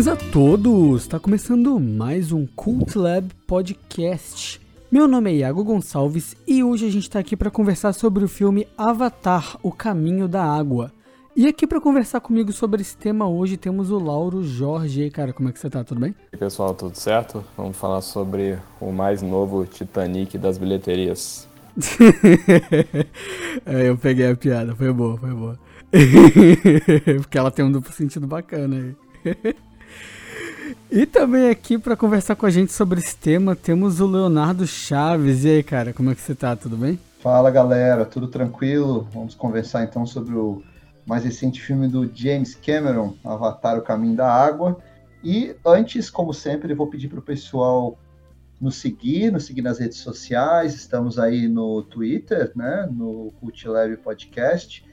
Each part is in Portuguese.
Saudações a todos! Está começando mais um Cult Lab Podcast. Meu nome é Iago Gonçalves e hoje a gente está aqui para conversar sobre o filme Avatar: O Caminho da Água. E aqui para conversar comigo sobre esse tema hoje temos o Lauro Jorge. E aí, cara, como é que você tá? Tudo bem? E aí, pessoal, tudo certo? Vamos falar sobre o mais novo Titanic das bilheterias. é, eu peguei a piada, foi boa, foi boa. Porque ela tem um duplo sentido bacana aí. e também aqui para conversar com a gente sobre esse tema temos o Leonardo Chaves. E aí, cara, como é que você tá? Tudo bem? Fala galera, tudo tranquilo? Vamos conversar então sobre o mais recente filme do James Cameron, Avatar: O Caminho da Água. E antes, como sempre, vou pedir para o pessoal nos seguir, nos seguir nas redes sociais. Estamos aí no Twitter, né, no Cult Lab Podcast.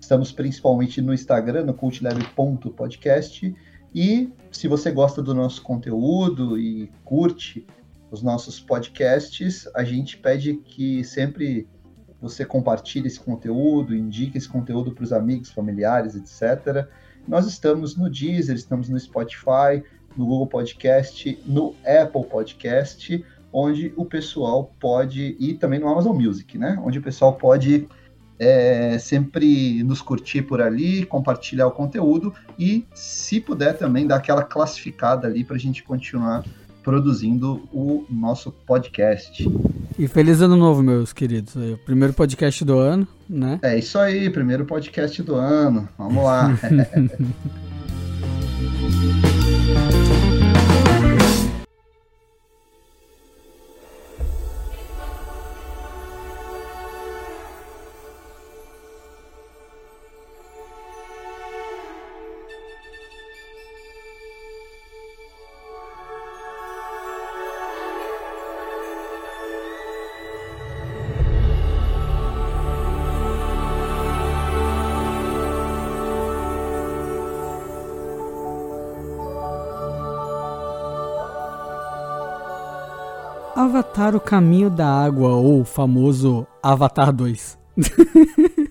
Estamos principalmente no Instagram, no cultlab.podcast. E se você gosta do nosso conteúdo e curte os nossos podcasts, a gente pede que sempre você compartilhe esse conteúdo, indique esse conteúdo para os amigos, familiares, etc. Nós estamos no Deezer, estamos no Spotify, no Google Podcast, no Apple Podcast, onde o pessoal pode, e também no Amazon Music, né? Onde o pessoal pode é, sempre nos curtir por ali, compartilhar o conteúdo e, se puder, também dar aquela classificada ali para a gente continuar produzindo o nosso podcast. E feliz ano novo, meus queridos. o primeiro podcast do ano, né? É isso aí, primeiro podcast do ano. Vamos lá. Avatar o Caminho da Água, ou o famoso Avatar 2.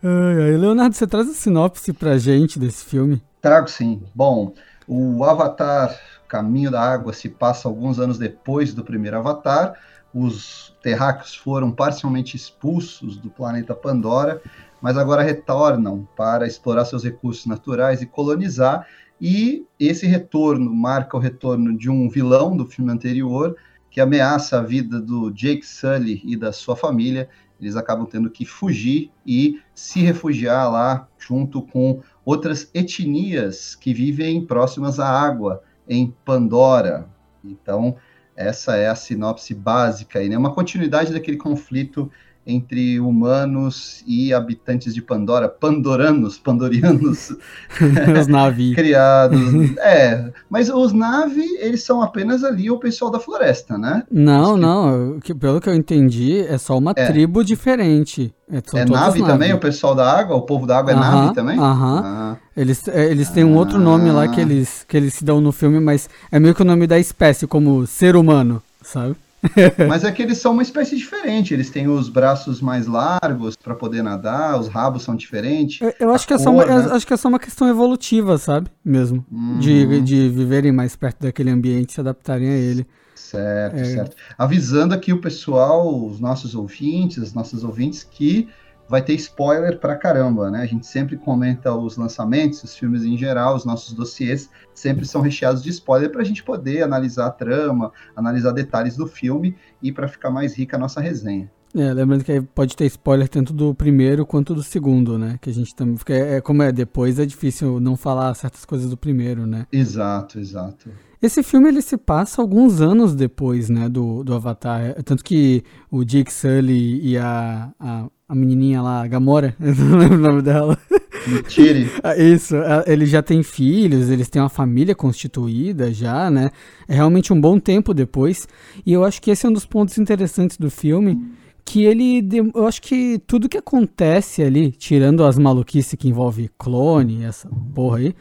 ai, Leonardo, você traz a sinopse pra gente desse filme? Trago sim. Bom, o Avatar Caminho da Água se passa alguns anos depois do primeiro Avatar. Os terráqueos foram parcialmente expulsos do planeta Pandora, mas agora retornam para explorar seus recursos naturais e colonizar. E esse retorno marca o retorno de um vilão do filme anterior, que ameaça a vida do Jake Sully e da sua família. Eles acabam tendo que fugir e se refugiar lá junto com outras etnias que vivem próximas à água, em Pandora. Então, essa é a sinopse básica, e né? uma continuidade daquele conflito entre humanos e habitantes de Pandora, pandoranos, pandorianos. os Navi. criados. É, mas os Navi, eles são apenas ali o pessoal da floresta, né? Não, que... não. Que, pelo que eu entendi, é só uma é. tribo diferente. É, é Nave também? O pessoal da água? O povo da água é uh -huh, Nave também? Aham. Uh -huh. ah. Eles, é, eles têm um outro nome lá que ah. eles, que eles se dão no filme, mas é meio que o nome da espécie, como ser humano, sabe? Mas é que eles são uma espécie diferente. Eles têm os braços mais largos para poder nadar, os rabos são diferentes. Eu, eu acho, que é só uma, né? acho que é só uma questão evolutiva, sabe? Mesmo. Uhum. De, de viverem mais perto daquele ambiente, se adaptarem a ele. Certo, é. certo. Avisando aqui o pessoal, os nossos ouvintes, as nossas ouvintes, que vai ter spoiler pra caramba, né? A gente sempre comenta os lançamentos, os filmes em geral, os nossos dossiês sempre são recheados de spoiler para a gente poder analisar a trama, analisar detalhes do filme e para ficar mais rica a nossa resenha. É, lembrando que pode ter spoiler tanto do primeiro quanto do segundo, né? Que a gente também. Porque é, como é depois, é difícil não falar certas coisas do primeiro, né? Exato, exato. Esse filme ele se passa alguns anos depois, né, do, do Avatar. Tanto que o Jake Sully e a, a, a menininha lá, a Gamora, eu não lembro o nome dela. Mentira. Ah, isso, eles já têm filhos, eles têm uma família constituída já, né? É realmente um bom tempo depois. E eu acho que esse é um dos pontos interessantes do filme. Que ele. Eu acho que tudo que acontece ali, tirando as maluquices que envolve clone, essa porra aí.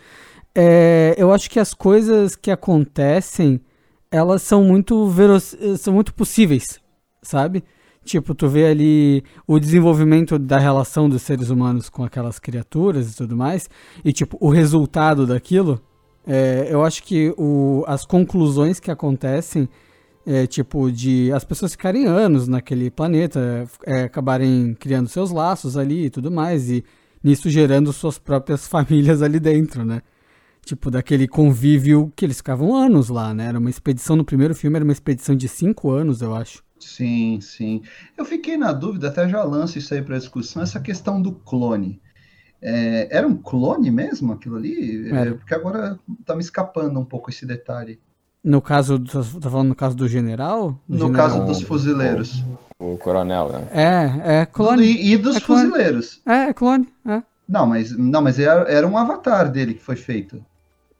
É, eu acho que as coisas que acontecem, elas são muito veros, são muito possíveis, sabe? Tipo, tu vê ali o desenvolvimento da relação dos seres humanos com aquelas criaturas e tudo mais, e tipo, o resultado daquilo É, eu acho que o, as conclusões que acontecem, é, tipo, de as pessoas ficarem anos naquele planeta, é, acabarem criando seus laços ali e tudo mais, e nisso gerando suas próprias famílias ali dentro, né? Tipo, daquele convívio que eles ficavam anos lá, né? Era uma expedição no primeiro filme, era uma expedição de cinco anos, eu acho. Sim, sim. Eu fiquei na dúvida, até já lanço isso aí para discussão, essa questão do clone. É, era um clone mesmo aquilo ali? É, porque agora tá me escapando um pouco esse detalhe. No caso, tá falando no caso do general? Do no general? caso dos fuzileiros. O, o, coronel, né? É, é clone. E, e dos é fuzileiros. É, é clone, é. Não, mas, não, mas era, era um avatar dele que foi feito.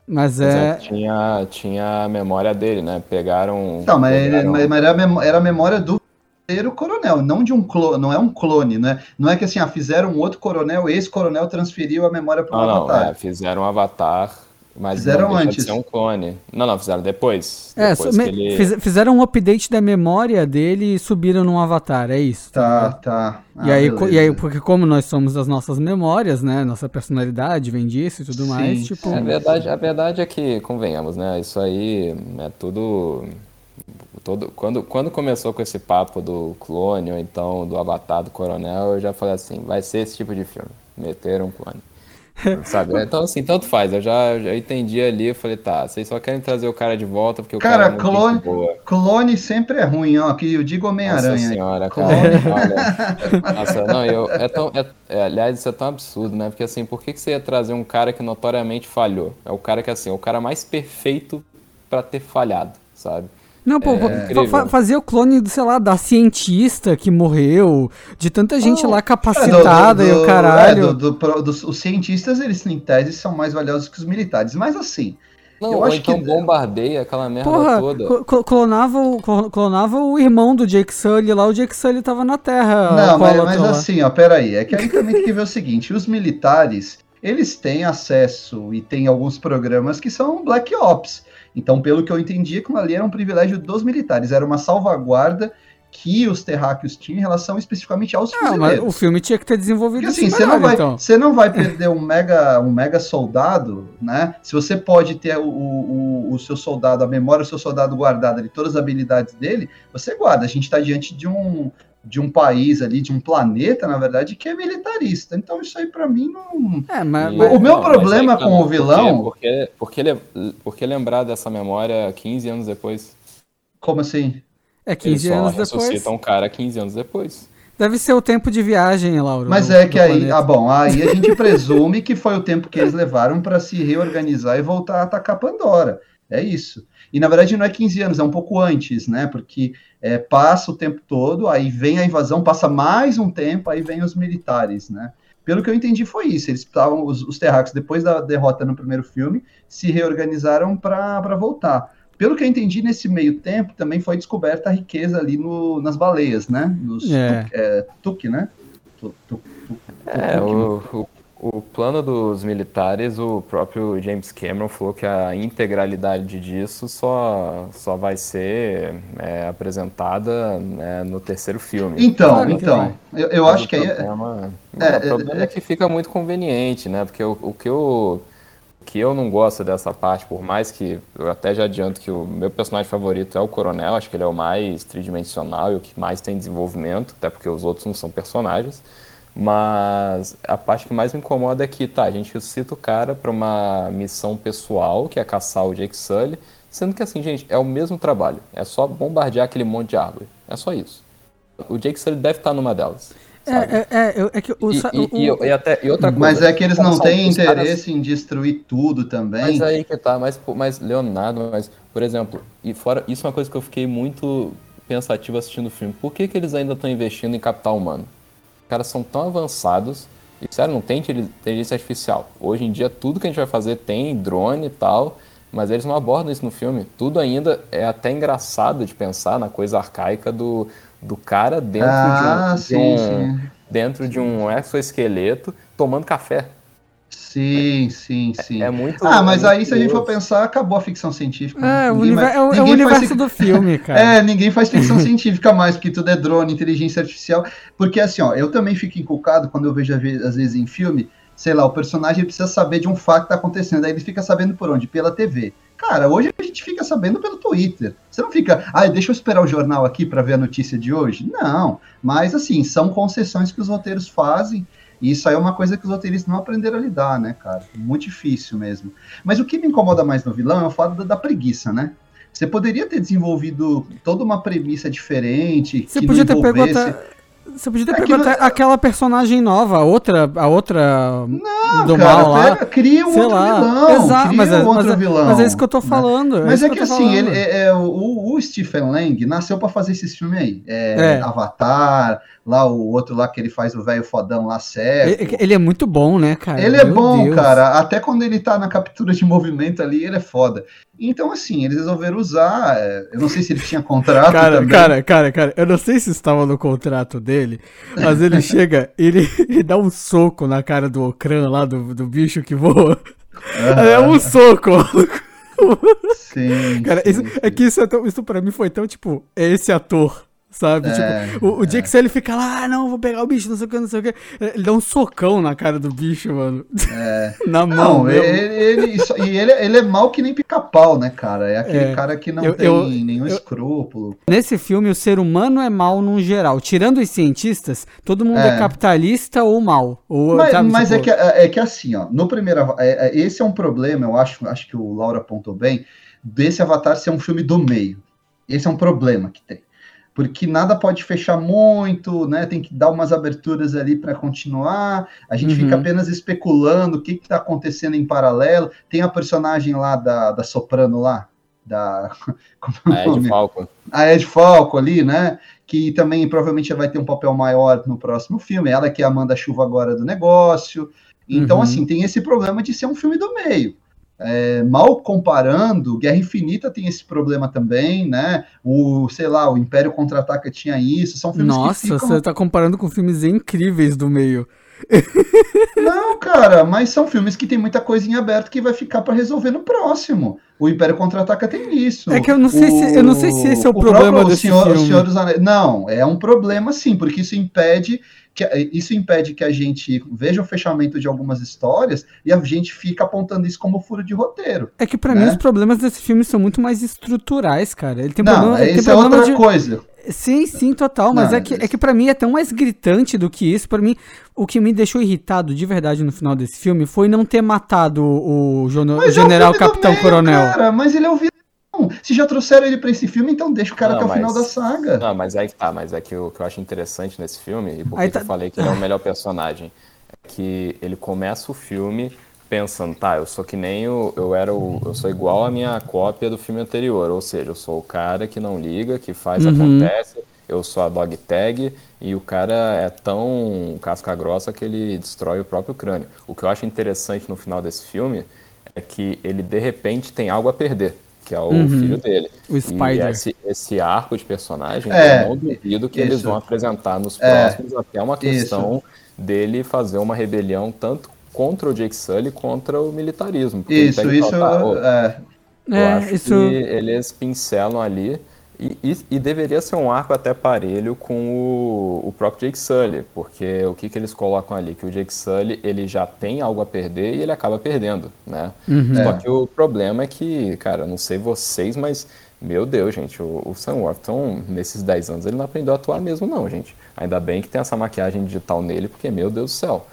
Mas é. Tinha, tinha a memória dele, né? Pegaram. Não, mas, pegaram... mas, mas era, a era a memória do primeiro coronel, não de um clone, não é um clone, né? Não é que assim, ah, fizeram um outro coronel, esse coronel transferiu a memória para o avatar. Não, é, fizeram um avatar mas fizeram não antes. De ser um clone. Não, não, fizeram depois. É, depois ele... fiz, fizeram um update da memória dele e subiram num avatar, é isso. Tá, tá. tá. Ah, e, aí, e aí, porque como nós somos as nossas memórias, né? Nossa personalidade vem disso e tudo Sim. mais, tipo. É, a, verdade, a verdade é que, convenhamos, né? Isso aí é tudo. Todo, quando, quando começou com esse papo do clone ou então do avatar do coronel, eu já falei assim: vai ser esse tipo de filme. Meteram um clone. Sabe? Então, assim, tanto faz. Eu já, já entendi ali, eu falei, tá, vocês só querem trazer o cara de volta porque o cara, cara é clone, clone sempre é ruim, ó. Que eu digo Homem-Aranha. Nossa senhora, cara. Olha, nossa, não, eu, é tão, é, é, aliás, isso é tão absurdo, né? Porque assim, por que, que você ia trazer um cara que notoriamente falhou? É o cara que, assim, é o cara mais perfeito para ter falhado, sabe? Não, pô, é, fa fazer o clone, sei lá, da cientista que morreu, de tanta gente oh, lá capacitada é, do, do, e o caralho. É, do, dos, os cientistas, eles, em tese, são mais valiosos que os militares. Mas assim. Não, eu acho então que bombardeia aquela merda Porra, toda. Clonava, clonava o irmão do Jake Sully lá, o Jake Sully tava na Terra. Não, mas, mas assim, ó, peraí. É que aí também tem que ver o seguinte: os militares, eles têm acesso e tem alguns programas que são Black Ops. Então, pelo que eu entendi, aquilo ali era um privilégio dos militares, era uma salvaguarda que os terráqueos tinham em relação especificamente aos ah, mas o filme tinha que ter desenvolvido Porque, assim, você não vai, então. você não vai perder um mega, um mega soldado, né? Se você pode ter o, o, o seu soldado, a memória do seu soldado guardada de todas as habilidades dele, você guarda. A gente está diante de um, de um país ali, de um planeta, na verdade, que é militarista. Então isso aí para mim não. É, mas, o, o meu não, problema com o vilão. Porque, porque, porque, porque lembrar dessa memória 15 anos depois. Como assim? É 15 Ele anos depois. ressuscita um cara 15 anos depois. Deve ser o tempo de viagem, Lauro. Mas é que aí, planeta. ah, bom, aí a gente presume que foi o tempo que eles levaram para se reorganizar e voltar a atacar Pandora. É isso. E na verdade não é 15 anos, é um pouco antes, né? Porque é, passa o tempo todo, aí vem a invasão, passa mais um tempo, aí vem os militares, né? Pelo que eu entendi foi isso. Eles estavam, os, os terráqueos, depois da derrota no primeiro filme, se reorganizaram para voltar. Pelo que eu entendi, nesse meio tempo também foi descoberta a riqueza ali no, nas baleias, né? Nos é. é, tuque, né? Tu, tu, tu, é, o, o, o plano dos militares, o próprio James Cameron falou que a integralidade disso só, só vai ser é, apresentada né, no terceiro filme. Então, claro então, eu, eu acho que aí... Problema, é, é, o problema é, é, que fica muito conveniente, né? Porque o, o que eu que eu não gosto dessa parte, por mais que eu até já adianto que o meu personagem favorito é o Coronel, acho que ele é o mais tridimensional e o que mais tem desenvolvimento, até porque os outros não são personagens. Mas a parte que mais me incomoda é que, tá, a gente cita o cara para uma missão pessoal, que é caçar o Jake Sully, sendo que assim, gente, é o mesmo trabalho. É só bombardear aquele monte de árvore. É só isso. O Jake Sully deve estar numa delas. É, é, é, é, que o, e, e, o... e, até, e outra coisa, Mas é que eles não têm interesse caras... em destruir tudo também. Mas aí que tá, mas, mas Leonardo, mas, por exemplo, e fora, isso é uma coisa que eu fiquei muito pensativo assistindo o filme. Por que, que eles ainda estão investindo em capital humano? Os caras são tão avançados. E, sério, não tem inteligência artificial. Hoje em dia, tudo que a gente vai fazer tem drone e tal, mas eles não abordam isso no filme. Tudo ainda é até engraçado de pensar na coisa arcaica do, do cara dentro ah, de um, sim, de um dentro de um exoesqueleto tomando café. Sim, sim, sim. É, é muito. Ah, mas aí, se a gente for pensar, acabou a ficção científica. É, o, univer, é o, é o universo faz... do filme, cara. É, ninguém faz ficção científica mais, porque tudo é drone, inteligência artificial. Porque assim, ó, eu também fico inculcado quando eu vejo, às vezes, em filme, sei lá, o personagem precisa saber de um fato que tá acontecendo, aí ele fica sabendo por onde? Pela TV. Cara, hoje a gente fica sabendo pelo Twitter. Você não fica, ah, deixa eu esperar o jornal aqui para ver a notícia de hoje. Não, mas assim, são concessões que os roteiros fazem. E isso aí é uma coisa que os roteiristas não aprenderam a lidar, né, cara? Muito difícil mesmo. Mas o que me incomoda mais no vilão é o fato da, da preguiça, né? Você poderia ter desenvolvido toda uma premissa diferente. Você podia ter pego até você podia ter é pego até aquela personagem nova, a outra, a outra não, do cara, mal lá. Pega, cria um sei outro lá. vilão. Exato, mas, é, um mas, é, vilão, mas é isso que eu tô né? falando. Né? Mas é, é que, que assim, ele, é, é, o, o, Stephen Lang nasceu para fazer esses filmes aí. É, Avatar, lá o outro lá que ele faz o velho fodão lá cego. Ele, ele, é muito bom, né, cara? Ele é Meu é bom, Deus. cara. Até quando ele tá na captura de movimento ali, ele é foda. Então, assim, eles resolveram usar. É, eu não sei se ele tinha contrato cara, também. Cara, cara, cara, eu não sei se estava no contrato dele, mas ele chega, ele, ele dá um soco na cara do Ocran lá, do, do bicho que voa. Uhum. É um soco. Sim. Cara, sim, isso, sim. é que isso, é tão, isso pra mim foi tão, tipo, é esse ator sabe? É, tipo, o, o é. ele fica lá, ah, não, vou pegar o bicho, não sei o que, não sei o que. Ele dá um socão na cara do bicho, mano. É. na mão. Não, ele, ele, isso, e ele, ele é mal que nem pica-pau, né, cara? É aquele é. cara que não eu, tem eu, nenhum eu, escrúpulo. Nesse filme, o ser humano é mal num geral. Tirando os cientistas, todo mundo é, é capitalista ou mal. Ou, mas, sabe, mas tipo... é, que, é, é que assim, ó, no primeiro. É, esse é um problema, eu acho, acho que o Laura apontou bem, desse Avatar ser um filme do meio. Esse é um problema que tem porque nada pode fechar muito, né? Tem que dar umas aberturas ali para continuar. A gente uhum. fica apenas especulando o que está acontecendo em paralelo. Tem a personagem lá da, da Soprano lá, da é a Ed Falco. A Ed Falco ali, né? Que também provavelmente vai ter um papel maior no próximo filme. Ela que é a manda-chuva agora do negócio. Então, uhum. assim, tem esse problema de ser um filme do meio. É, mal comparando, Guerra Infinita tem esse problema também, né? O, sei lá, o Império Contra-Ataca tinha isso. São filmes Nossa, que ficam... você tá comparando com filmes incríveis do meio. Não, cara, mas são filmes que tem muita coisa em aberto que vai ficar para resolver no próximo. O Império Contra-Ataca tem isso. É que eu não sei o... se eu não sei se esse é o, o problema desse senhor, filme. O Senhor dos Anéis. Não, é um problema sim, porque isso impede que isso impede que a gente veja o fechamento de algumas histórias e a gente fica apontando isso como furo de roteiro. É que para né? mim os problemas desse filme são muito mais estruturais, cara. Ele tem Não, problema, ele isso é outra de... coisa. Sim, sim, total. Mas Não, é, que, é que para mim é tão mais gritante do que isso. Para mim, o que me deixou irritado de verdade no final desse filme foi não ter matado o, o General é Capitão meio, Coronel. Cara, mas ele é o se já trouxeram ele para esse filme, então deixa o cara não, até o mas, final da saga. Não, mas aí tá, mas é que o que eu acho interessante nesse filme, e por que tá... eu falei que ele é o melhor personagem, é que ele começa o filme pensando, tá, eu sou que nem o. Eu era o. Eu sou igual a minha cópia do filme anterior. Ou seja, eu sou o cara que não liga, que faz, uhum. acontece, eu sou a dog tag, e o cara é tão casca grossa que ele destrói o próprio crânio. O que eu acho interessante no final desse filme é que ele de repente tem algo a perder que é o uhum. filho dele. O Spider. E esse, esse arco de personagem, é, eu não duvido que isso. eles vão apresentar nos é, próximos até uma questão isso. dele fazer uma rebelião tanto contra o Jake Sully contra o militarismo. Isso, isso. é. Eu é, acho isso... que eles pincelam ali e, e, e, deveria ser um arco até parelho com o, o, próprio Jake Sully, porque o que, que eles colocam ali? Que o Jake Sully ele já tem algo a perder e ele acaba perdendo, né? Uhum. Só que o problema é que, cara, não sei vocês, mas, meu Deus, gente, o, o Sam Worthington, nesses 10 anos, ele não aprendeu a atuar mesmo não, gente. Ainda bem que tem essa maquiagem digital nele, porque, meu Deus do céu,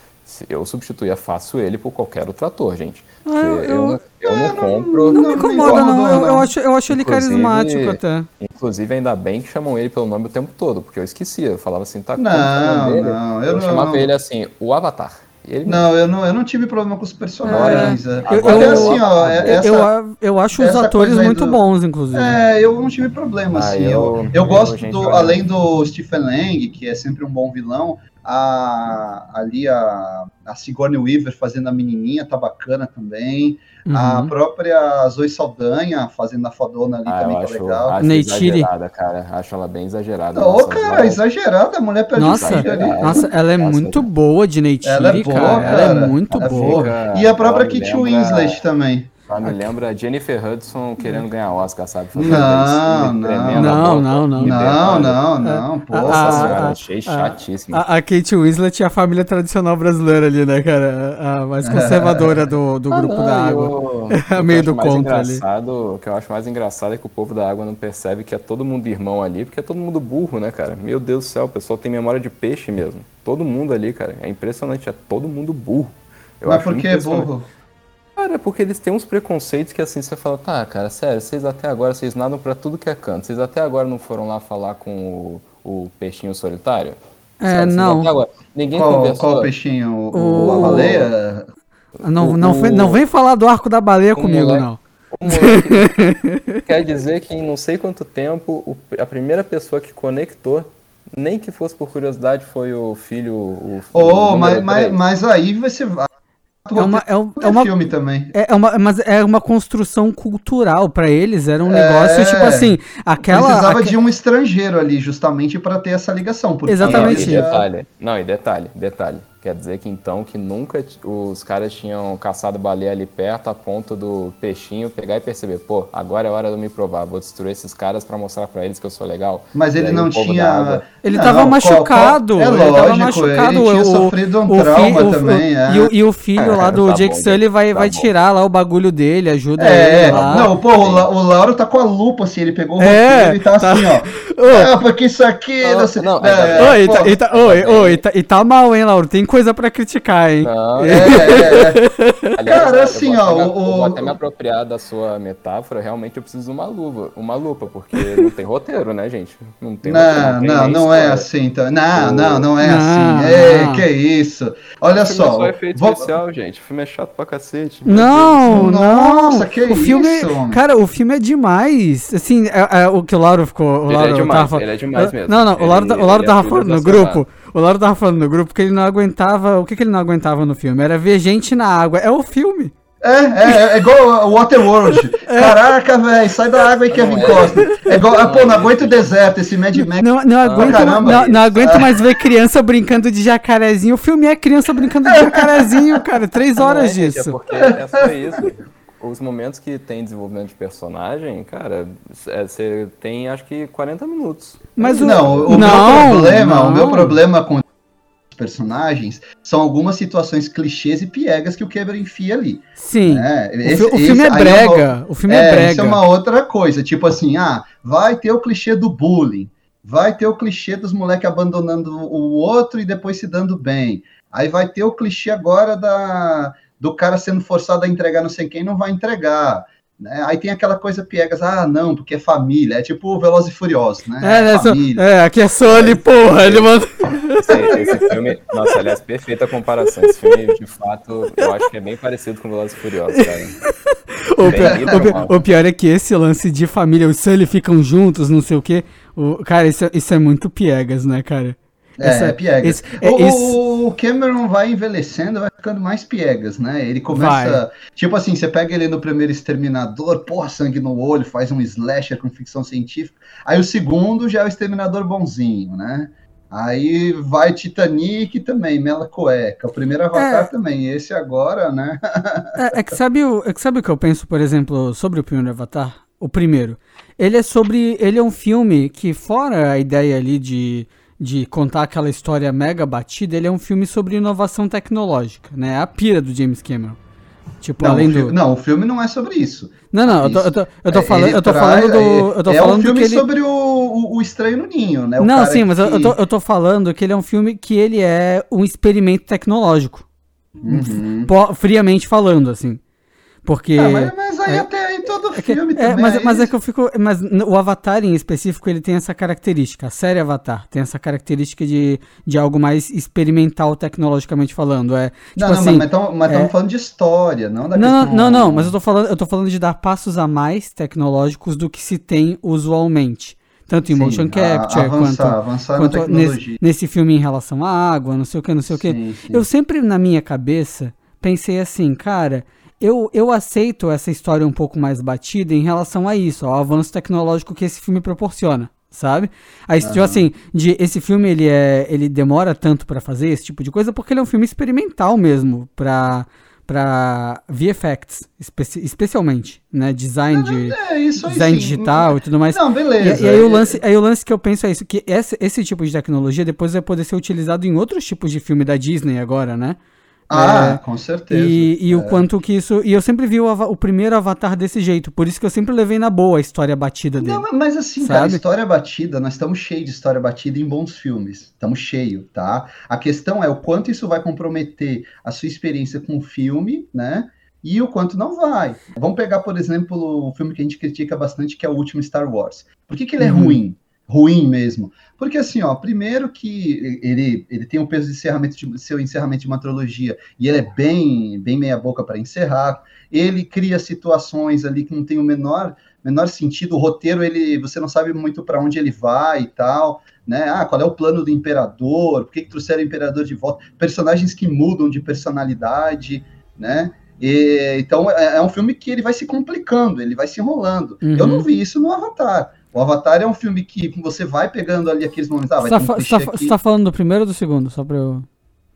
eu substituía fácil ele por qualquer outro ator, gente. Ah, eu, eu, eu, não compro. Não, não me incomoda, não. Eu, eu, acho, eu acho ele carismático até. Inclusive, ainda bem que chamam ele pelo nome o tempo todo, porque eu esquecia. Eu falava assim, tá não, dele? Não, eu, eu chamava ele assim, o Avatar. Ele... Não, eu não, eu não tive problema com os personagens. É. Eu, eu, assim, ó, essa, eu, eu acho os atores muito do... bons, inclusive. É, eu não tive problema, ah, assim. Eu, eu, gosto, do, além do Stephen Lang, que é sempre um bom vilão, a, ali a, a Sigourney Weaver fazendo a menininha tá bacana também. Uhum. A própria Zoe Saldanha fazendo a fodona ali ah, também tá legal. Acho Neytiri. exagerada, cara. Acho ela bem exagerada. Ô, cara, exagerada. A mulher perde nossa, nossa, ela é nossa, muito boa de Neytiri, ela é boa, cara. cara. Ela é muito ela boa. Fica, e a própria Kit Winslet também. Ah, me lembra Jennifer Hudson querendo ganhar Oscar, sabe? Não, não, não, não, não, não, não, não, pô. Nossa senhora, achei chatíssimo. A, a Kate Winslet é a família tradicional brasileira ali, né, cara? A mais conservadora do, do grupo da água. A meio do contra ali. O que eu acho mais engraçado é que o povo da água não percebe que é todo mundo irmão ali, porque é todo mundo burro, né, cara? Meu Deus do céu, o pessoal tem memória de peixe mesmo. Todo mundo ali, cara. É impressionante, é todo mundo burro. Eu Mas por que burro? Cara, é porque eles têm uns preconceitos que assim você fala, tá, cara, sério, vocês até agora, vocês nadam pra tudo que é canto. Vocês até agora não foram lá falar com o, o peixinho solitário? É, não. Agora, ninguém qual, conversou. Qual peixinho? O, o, a baleia? Não, o, não, não vem falar do arco da baleia comigo, moleque, não. quer dizer que em não sei quanto tempo, a primeira pessoa que conectou nem que fosse por curiosidade, foi o filho. O, oh, mas, mas, mas aí você vai. É uma, é, um, é uma filme também. É, é, uma, mas é uma construção cultural para eles. Era um é, negócio tipo assim, aquela. Precisava aqu... de um estrangeiro ali justamente para ter essa ligação. Exatamente. Não, e detalhe, não, e detalhe, detalhe. Quer dizer que então que nunca os caras tinham caçado baleia ali perto a ponto do peixinho pegar e perceber, pô, agora é hora de eu me provar, vou destruir esses caras para mostrar para eles que eu sou legal. Mas ele não tinha. Ele não, tava machucado. É lógico, ele tava machucado. Ele tinha o, sofrido um o trauma fi, também. O, é. e, o, e, o, filho lá do tá Jake Sully vai, tá vai tirar lá o bagulho dele, ajuda é, ele lá. Não, pô, o, o Lauro tá com a lupa assim, ele pegou o é, roteiro e tá, tá, assim, ó. ah, porque isso aqui. Não, não, não, é, oi, tá, e, tá, oi, oi, tá, e tá mal, hein, Lauro? Tem coisa pra criticar hein? Não, é, é, é. Aliás, Cara, assim, ó. Até, o, vou até me apropriar da sua metáfora, realmente eu preciso de uma luva, uma lupa, porque não tem roteiro, né, gente? Não tem Não, roteiro, não, não, não é assim, então. Não, o... não, não é não, assim. Ei, que isso. Olha só. É só efeito vou... especial, gente. O filme é chato pra cacete. Não, não. Nossa, que o filme, isso, Cara, o filme é demais. Assim, é, é, o que o Lauro ficou. O Lauro ele é demais, tava... ele é demais mesmo. Não, não, o Lauro, ele, o Lauro tava falando no grupo. O Lauro tava falando no grupo que ele não aguentava. O que, que ele não aguentava no filme? Era ver gente na água. É o filme. É, é, é igual o Waterworld. É. Caraca, velho, sai da água e Kevin Costner. É igual, ah, pô, não aguento o deserto, esse Mad Max. Não, não aguento, caramba, não, não, aguento mais ver criança brincando de jacarezinho. O filme é criança brincando de jacarezinho, cara. Três horas não é, disso. é porque é só isso os momentos que tem desenvolvimento de personagem, cara, você tem acho que 40 minutos. Mas o, não, o não, meu problema, não. o meu problema com personagens são algumas situações clichês e piegas que o Quebra enfia ali. Sim. Né? Esse, o, filme é brega. É uma, o filme é, é brega. Isso é uma outra coisa. Tipo assim, ah, vai ter o clichê do bullying. Vai ter o clichê dos moleques abandonando o outro e depois se dando bem. Aí vai ter o clichê agora da, do cara sendo forçado a entregar não sei quem, não vai entregar. Né? Aí tem aquela coisa piegas, ah, não, porque é família, é tipo Veloz e Furioso, né? É, é, família. é aqui é Sony, porra, ele manda... Esse, esse, filme, nossa, aliás, perfeita comparação, esse filme, de fato, eu acho que é bem parecido com Veloz e Furioso, cara. O pior, o, o pior, é que esse lance de família, os Sully ficam juntos, não sei o quê, o, cara, isso, isso é muito piegas, né, cara? É, Essa, é piegas. Esse, é, o, esse... o, Cameron vai envelhecendo, vai ficando mais piegas, né? Ele começa. Vai. Tipo assim, você pega ele no primeiro Exterminador, porra, sangue no olho, faz um slasher com ficção científica. Aí o segundo já é o Exterminador bonzinho, né? Aí vai Titanic também, Mela Cueca. O primeiro Avatar é, também. Esse agora, né? é, é, que sabe o, é que sabe o que eu penso, por exemplo, sobre o primeiro Avatar? O primeiro. Ele é sobre. Ele é um filme que, fora a ideia ali de de contar aquela história mega batida, ele é um filme sobre inovação tecnológica, né? A pira do James Cameron. Tipo, não, além o do... não, o filme não é sobre isso. Não, não, eu tô, eu tô, eu tô é, falando, eu tô falando do. Eu tô é falando um filme ele... sobre o, o, o, Estranho no Ninho, né? O não, sim, mas que... eu, tô, eu tô falando que ele é um filme que ele é um experimento tecnológico. Uhum. Friamente falando, assim. Porque. Ah, mas, mas aí é, até aí todo é que, filme é, também. Mas, é mas é que eu fico. Mas o Avatar em específico, ele tem essa característica. A série Avatar tem essa característica de, de algo mais experimental tecnologicamente falando. É, tipo não, não, assim, mas estamos é... falando de história, não da não, questão... Não, não, mas eu tô, falando, eu tô falando de dar passos a mais tecnológicos do que se tem usualmente tanto em Sim, motion capture avançar, quanto, avançar quanto nesse, nesse, filme em relação à água, não sei o que, não sei sim, o que. Eu sempre na minha cabeça pensei assim, cara, eu, eu aceito essa história um pouco mais batida em relação a isso, ao avanço tecnológico que esse filme proporciona, sabe? Aí, uhum. tipo assim, de, esse filme ele, é, ele demora tanto para fazer esse tipo de coisa porque ele é um filme experimental mesmo, pra, para VFX, espe especialmente, né? Design, de, é, design digital e tudo mais. Não, beleza. E, e, aí, o lance, aí o lance que eu penso é isso, que esse, esse tipo de tecnologia depois vai poder ser utilizado em outros tipos de filme da Disney agora, né? Ah, é, com certeza. E, e é. o quanto que isso. E eu sempre vi o, o, primeiro Avatar desse jeito. Por isso que eu sempre levei na boa a história batida dele. Não, mas assim, sabe? cara, história batida, nós estamos cheios de história batida em bons filmes. Estamos cheios, tá? A questão é o quanto isso vai comprometer a sua experiência com o filme, né? E o quanto não vai. Vamos pegar, por exemplo, o filme que a gente critica bastante, que é o último Star Wars. Por que, que ele é uhum. ruim? Ruim mesmo. Porque assim, ó, primeiro que ele, ele tem o peso de encerramento de seu encerramento de uma trilogia e ele é bem bem meia boca para encerrar. Ele cria situações ali que não tem o menor menor sentido. O roteiro ele você não sabe muito para onde ele vai e tal, né? Ah, qual é o plano do imperador? Por que, que trouxeram o imperador de volta? Personagens que mudam de personalidade, né? E, então é, é, um filme que ele vai se complicando, ele vai se enrolando. Uhum. Eu não vi isso no Avatar. O Avatar é um filme que você vai pegando ali aqueles momentos. Ah, vai você, tá, um tá, você tá falando do primeiro ou do segundo? Só pra eu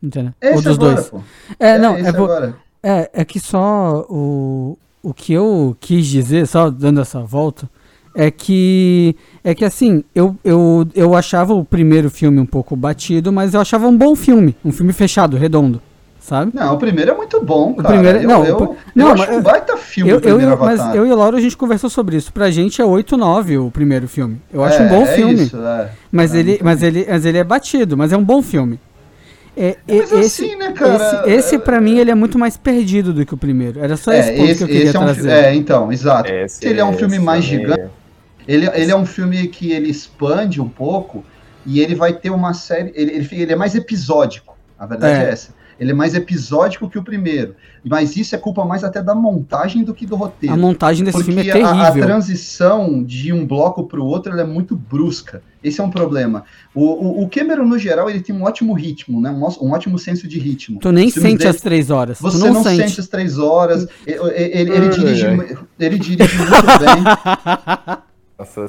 entender. Esse ou dos agora, dois? Pô. É, é, não, é, agora. é, é que só o, o que eu quis dizer, só dando essa volta, é que é que assim, eu, eu, eu achava o primeiro filme um pouco batido, mas eu achava um bom filme, um filme fechado, redondo sabe? Não, o primeiro é muito bom, cara. O primeiro, eu, não, eu, eu, não, acho um baita filme eu, eu, eu Mas eu e o Lauro, a gente conversou sobre isso. Pra gente é 8-9 o primeiro filme. Eu acho é, um bom é filme. Isso, é. Mas, é, ele, mas, ele, mas ele é batido, mas é um bom filme. É, mas esse, assim, né, cara? Esse, esse pra mim, ele é muito mais perdido do que o primeiro. Era só esse ponto esse, que eu queria é um, trazer. É, então, exato. Esse, ele é um filme mais gigante. Ele, ele é um filme que ele expande um pouco e ele vai ter uma série. Ele, ele, ele é mais episódico. A verdade é, é essa. Ele é mais episódico que o primeiro. Mas isso é culpa mais até da montagem do que do roteiro. A montagem desse filme é terrível. A, a transição de um bloco para o outro é muito brusca. Esse é um problema. O, o, o, Cameron, no geral, ele tem um ótimo ritmo, né? Um, um ótimo senso de ritmo. Tu nem sente dele, as três horas. Você não, não sente. sente. as três horas. Ele, ele, ele dirige, ele dirige muito bem.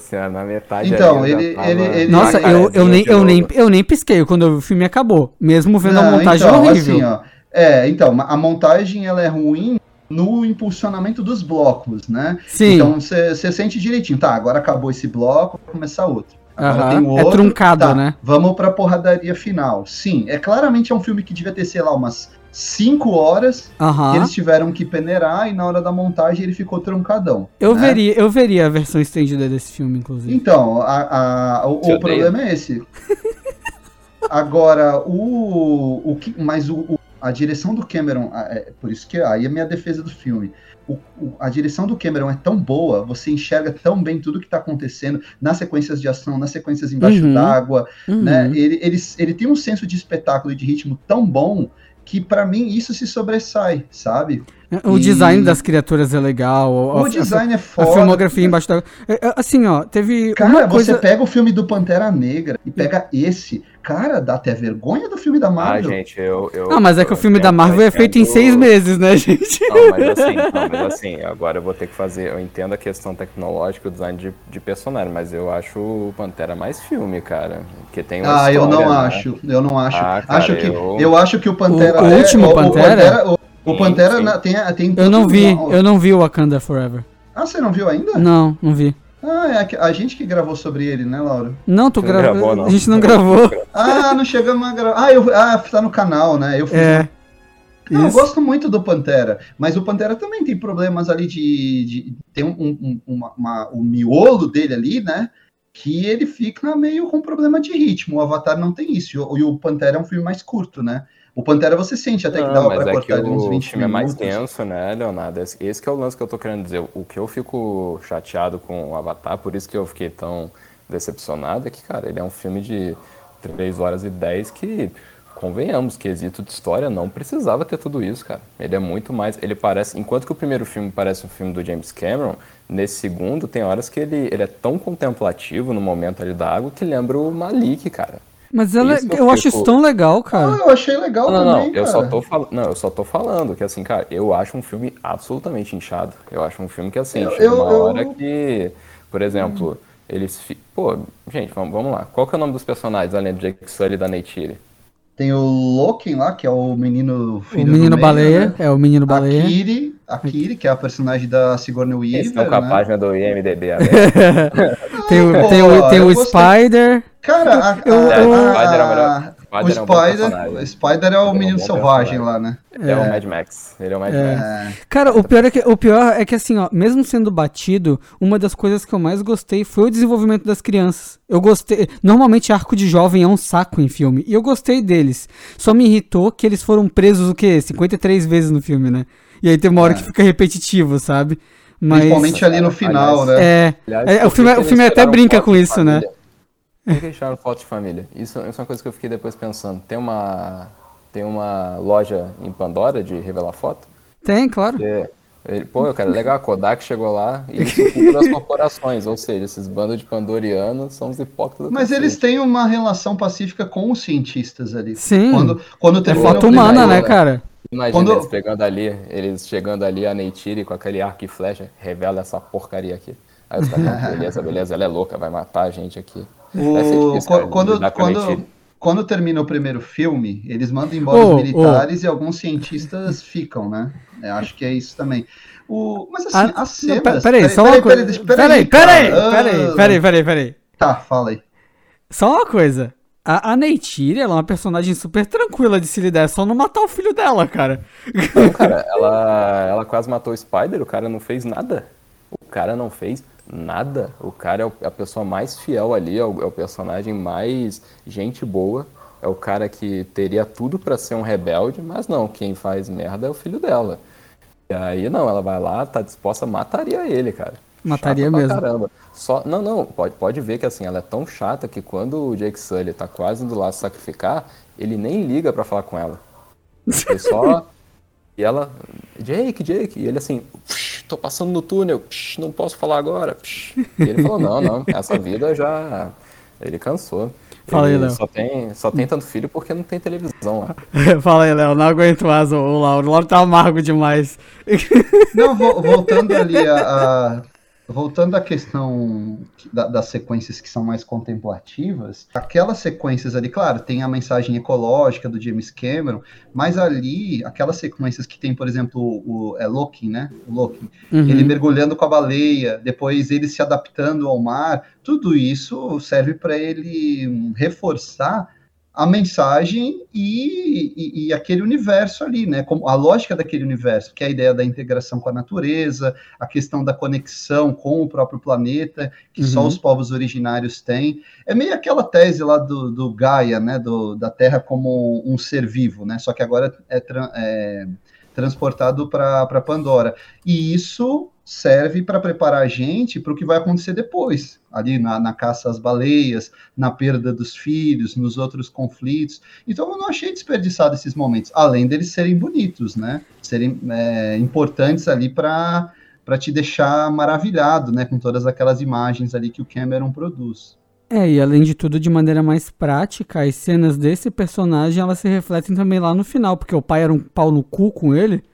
Senhora, na metade Então, ele, tava... ele, ele, Nossa, eu, eu, nem, eu, nem, eu nem pisquei quando o filme acabou. Mesmo vendo não, a montagem então, horrível. Assim, ó, é, então, a montagem ela é ruim no impulsionamento dos blocos, né? Sim. Então você sente direitinho. Tá, agora acabou esse bloco, vou começar outro. Agora tem é outro. É truncado, tá, né? Vamos pra porradaria final. Sim, é claramente é um filme que devia ter, sei lá, umas cinco horas uhum. que eles tiveram que peneirar e na hora da montagem ele ficou truncadão. Eu né? veria, eu veria a versão estendida desse filme, inclusive. Então, a, a o, o problema é esse. Agora, o, o que, mas o, o, a direção do Cameron, é, por isso que aí é a minha defesa do filme. O, o, a direção do Cameron é tão boa, você enxerga tão bem tudo que está acontecendo nas sequências de ação, nas sequências embaixo uhum. d'água, uhum. né? Ele, ele, ele tem um senso de espetáculo e de ritmo tão bom que para mim isso se sobressai, sabe? O e... design das criaturas é legal. O a, design a, é foda. A filmografia embaixo da. É, é, assim, ó, teve. Cara, você pega o filme do Pantera Negra e pega esse. Cara, dá até vergonha do filme da Marvel. Ah, gente, eu. eu ah, mas é que o filme da Marvel é feito em seis meses, né, gente? Não, mas assim, não, mas assim, agora eu vou ter que fazer. Eu entendo a questão tecnológica, o design de, de personagem, mas eu acho o Pantera mais filme, cara. Que tem uma Ah, história, eu não né? acho. Eu não acho. Ah, cara, acho que, eu... eu acho que o Pantera. O, o último é, Pantera? O, Pantera, o, o Pantera sim, sim. tem, tem. Eu não vi, eu não vi o Wakanda Forever. Ah, você não viu ainda? Não, não vi. Ah, é a gente que gravou sobre ele, né, Laura? Não, tu gravou. A gente não gravou. Ah, não chegamos a gravar. Ah, eu, ah, tá no canal, né? Eu fiz. É. Não, eu gosto muito do Pantera, mas o Pantera também tem problemas ali de. de tem um, um, uma, uma, o miolo dele ali, né? Que ele fica meio com problema de ritmo. O Avatar não tem isso. E o Pantera é um filme mais curto, né? O Pantera você sente até que dava pra é cortar que uns 20 o filme minutos. é mais denso, né, Leonardo? Esse que é o lance que eu tô querendo dizer. O que eu fico chateado com o Avatar, por isso que eu fiquei tão decepcionado, é que, cara, ele é um filme de 3 horas e 10 que, convenhamos, quesito de história não precisava ter tudo isso, cara. Ele é muito mais. Ele parece. Enquanto que o primeiro filme parece um filme do James Cameron, nesse segundo tem horas que ele, ele é tão contemplativo no momento ali da água que lembra o Malik, cara. Mas ela, eu, eu acho isso tão legal, cara. Ah, eu achei legal não, também, não, eu só tô falando, não, eu só tô falando que assim, cara, eu acho um filme absolutamente inchado. Eu acho um filme que assim, eu, chega eu, uma hora que, por exemplo, hum. eles, pô, gente, vamos, vamos lá. Qual que é o nome dos personagens além do Jake Sully e da Neytiri? Tem o Loken lá, que é o menino filho O menino baleia, né? é o menino baleia. A Kiri, a Kiri, que é a personagem da Sigourney Weaver, Eles estão com a né? página do IMDB tem, o, tem o, tem o Spider. Cara, a, a, a, a, Spider é o melhor. Spider o Spider, é um Spider é o menino é um selvagem lá, né? É. é. o Mad Max. Ele é o Mad é. Max. Cara, o pior, é que, o pior é que assim, ó, mesmo sendo batido, uma das coisas que eu mais gostei foi o desenvolvimento das crianças. Eu gostei. Normalmente arco de jovem é um saco em filme. E eu gostei deles. Só me irritou que eles foram presos o quê? 53 vezes no filme, né? E aí tem uma hora é. que fica repetitivo, sabe? Mas... Principalmente ali no final, aliás, né? É. Aliás, é o filme, o filme até brinca com isso, né? Por que eles tiraram foto de família? Isso, isso é uma coisa que eu fiquei depois pensando. Tem uma, tem uma loja em Pandora de revelar foto? Tem, claro. ele, pô, cara, legal, a Kodak chegou lá e culpa das corporações, ou seja, esses bandos de pandorianos são os hipócritas. Mas eles têm uma relação pacífica com os cientistas ali. Sim. Quando, quando é foto humana, né, cara? Imagina quando... eles pegando ali, eles chegando ali, a Neytiri com aquele arco e flecha, revela essa porcaria aqui. Aí os caras, beleza, beleza, ela é louca, vai matar a gente aqui. O, quando, quando, quando termina o primeiro filme, eles mandam embora oh, os militares oh. e alguns cientistas ficam, né? Eu acho que é isso também. O, mas assim, ah, as cenas... Peraí, peraí, só uma coisa. Peraí, peraí, peraí, peraí, peraí, peraí. Tá, fala aí. Só uma coisa. A, a Neytiri, ela é uma personagem super tranquila de se lidar, é só não matar o filho dela, cara. Não, cara, ela, ela quase matou o Spider, o cara não fez nada. O cara não fez nada. O cara é, é a pessoa mais fiel ali, é o, é o personagem mais gente boa. É o cara que teria tudo para ser um rebelde, mas não, quem faz merda é o filho dela. E aí não, ela vai lá, tá disposta, mataria ele, cara. Mataria chata mesmo. Caramba. Só, não, não, pode, pode ver que assim, ela é tão chata que quando o Jake Sully tá quase indo lá sacrificar, ele nem liga para falar com ela. Ele só e ela, Jake, Jake, e ele assim, tô passando no túnel, não posso falar agora. E ele falou, não, não, essa vida já. Ele cansou. Fala aí, Léo. Só tem, só tem tanto filho porque não tem televisão lá. Fala aí, Léo, não aguento mais o Lauro. O Lauro tá amargo demais. Não, voltando ali a, a voltando à questão da, das sequências que são mais contemplativas, aquelas sequências ali, claro, tem a mensagem ecológica do James Cameron, mas ali, aquelas sequências que tem, por exemplo, o, é Loki, né? O Loki, uhum. ele mergulhando com a baleia, depois ele se adaptando ao mar, tudo isso serve para ele reforçar a mensagem e, e, e, aquele universo ali, né? Como a lógica daquele universo, que é a ideia da integração com a natureza, a questão da conexão com o próprio planeta, que uhum. só os povos originários têm. É meio aquela tese lá do, do Gaia, né? Do, da Terra como um ser vivo, né? Só que agora é, é transportado para Pandora. E isso serve para preparar a gente para o que vai acontecer depois, ali na, na, caça às baleias, na perda dos filhos, nos outros conflitos. Então eu não achei desperdiçado esses momentos, além deles serem bonitos, né? Serem é, importantes ali para para te deixar maravilhado, né, com todas aquelas imagens ali que o Cameron produz. É, e além de tudo, de maneira mais prática, as cenas desse personagem, elas se refletem também lá no final, porque o pai era um pau no cu com ele,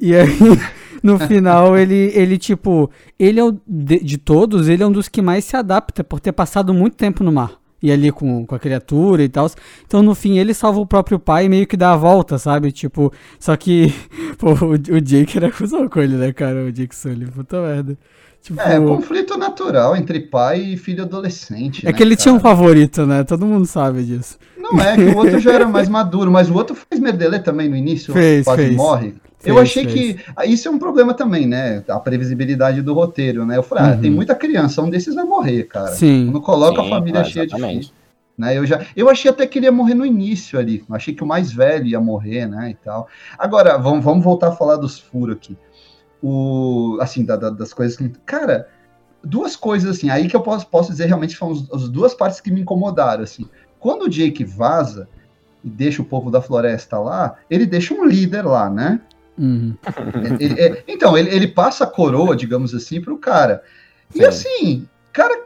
e aí, no final, ele, ele tipo, ele é o de, de, todos, ele é um dos que mais se adapta por ter passado muito tempo no mar. E ali com, com a criatura e tal. Então, no fim, ele salva o próprio pai e meio que dá a volta, sabe? Tipo, só que, pô, o, o Jake era acusado com ele, né, cara? O Jake Sully, puta merda. Tipo, é, conflito natural entre pai e filho adolescente. É né, que ele cara? tinha um favorito, né? Todo mundo sabe disso. Não é, que o outro já era mais maduro, mas o outro fez merdelê também no início, fez, quase fez. morre. Fez, eu achei fez. que. Isso é um problema também, né? A previsibilidade do roteiro, né? Eu falei, ah, tem uhum. muita criança, um desses vai morrer, cara. Sim. Quando coloca Sim, a família cheia de filhos. Né, eu, já, eu achei até que ele ia morrer no início ali. Achei que o mais velho ia morrer, né? E tal. Agora, vamos, vamos voltar a falar dos furos aqui. O, assim, da, da, das coisas que. Cara, duas coisas assim, aí que eu posso, posso dizer realmente foram as duas partes que me incomodaram, assim. Quando o Jake vaza e deixa o povo da floresta lá, ele deixa um líder lá, né? Uhum. Ele, é, então, ele, ele passa a coroa, digamos assim, para o cara. Sim. E assim, Cara,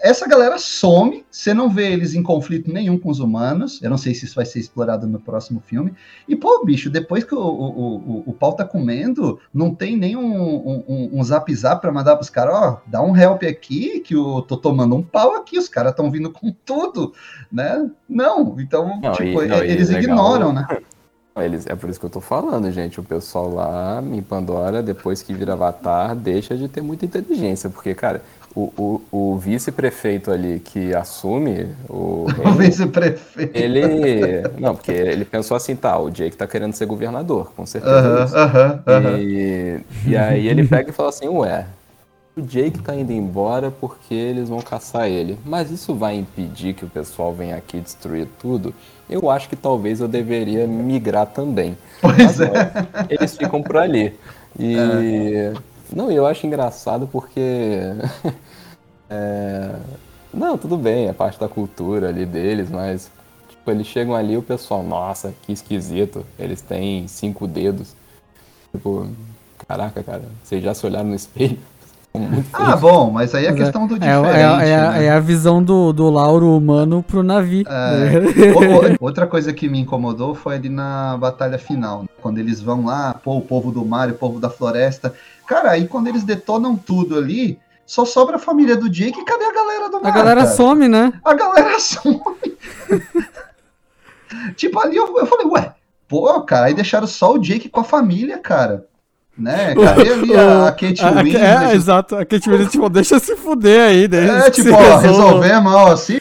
essa galera some, você não vê eles em conflito nenhum com os humanos. Eu não sei se isso vai ser explorado no próximo filme. E, pô, bicho, depois que o, o, o, o pau tá comendo, não tem nem um, um, um zap zap pra mandar pros caras, ó, dá um help aqui, que eu tô tomando um pau aqui, os caras estão vindo com tudo, né? Não, então, não, tipo, e, não, eles ignoram, né? Eles, é por isso que eu tô falando, gente. O pessoal lá em Pandora, depois que vira Avatar, deixa de ter muita inteligência. Porque, cara, o, o, o vice-prefeito ali que assume o. o vice-prefeito. Ele. Não, porque ele pensou assim, tá, o Jake tá querendo ser governador, com certeza. Uh -huh, uh -huh, e, e aí ele pega e fala assim, ué, o Jake tá indo embora porque eles vão caçar ele. Mas isso vai impedir que o pessoal venha aqui destruir tudo? Eu acho que talvez eu deveria migrar também. Pois Mas, é. eles ficam por ali. E. É. Não, eu acho engraçado porque. é... Não, tudo bem, é parte da cultura ali deles, mas tipo, eles chegam ali e o pessoal, nossa, que esquisito, eles têm cinco dedos. Tipo, caraca, cara, vocês já se olharam no espelho? Ah, bom, mas aí é questão do diferente. É, é, é, né? é, a visão do, do Lauro humano pro navio. É. outra coisa que me incomodou foi ali na batalha final. Quando eles vão lá, pô, o povo do mar, o povo da floresta. Cara, aí quando eles detonam tudo ali, só sobra a família do Jake e cadê a galera do mar? A galera cara? some, né? A galera some. tipo, ali eu, eu falei, ué, pô, cara, aí deixaram só o Jake com a família, cara né? Cadê ali a, a Kate Winslet? É, exato, a Kate Winslet, tipo, deixa se fuder aí. Deixa é, tipo, ó, resolvemos, ó, assim...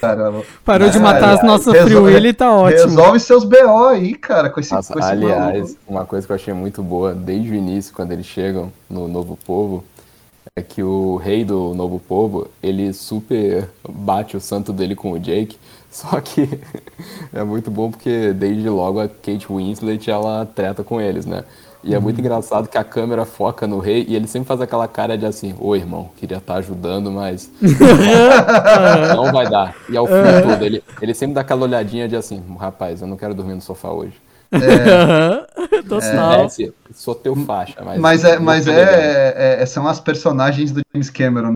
Cara, Parou de matar é, as nossas Free Willy, tá ótimo. Resolve seus BO aí, cara, com esse, Nossa, com esse Aliás, maluco. uma coisa que eu achei muito boa desde o início, quando eles chegam no Novo Povo, é que o rei do Novo Povo, ele super bate o santo dele com o Jake, só que é muito bom porque desde logo a Kate Winslet, ela treta com eles, né? E é muito uhum. engraçado que a câmera foca no rei e ele sempre faz aquela cara de assim, ô irmão, queria estar tá ajudando, mas não vai dar. E ao fim uhum. todo, ele, ele sempre dá aquela olhadinha de assim, rapaz, eu não quero dormir no sofá hoje. É, Total. É, sou teu faixa, mas. Mas, é, mas é, é, são as personagens do James Cameron.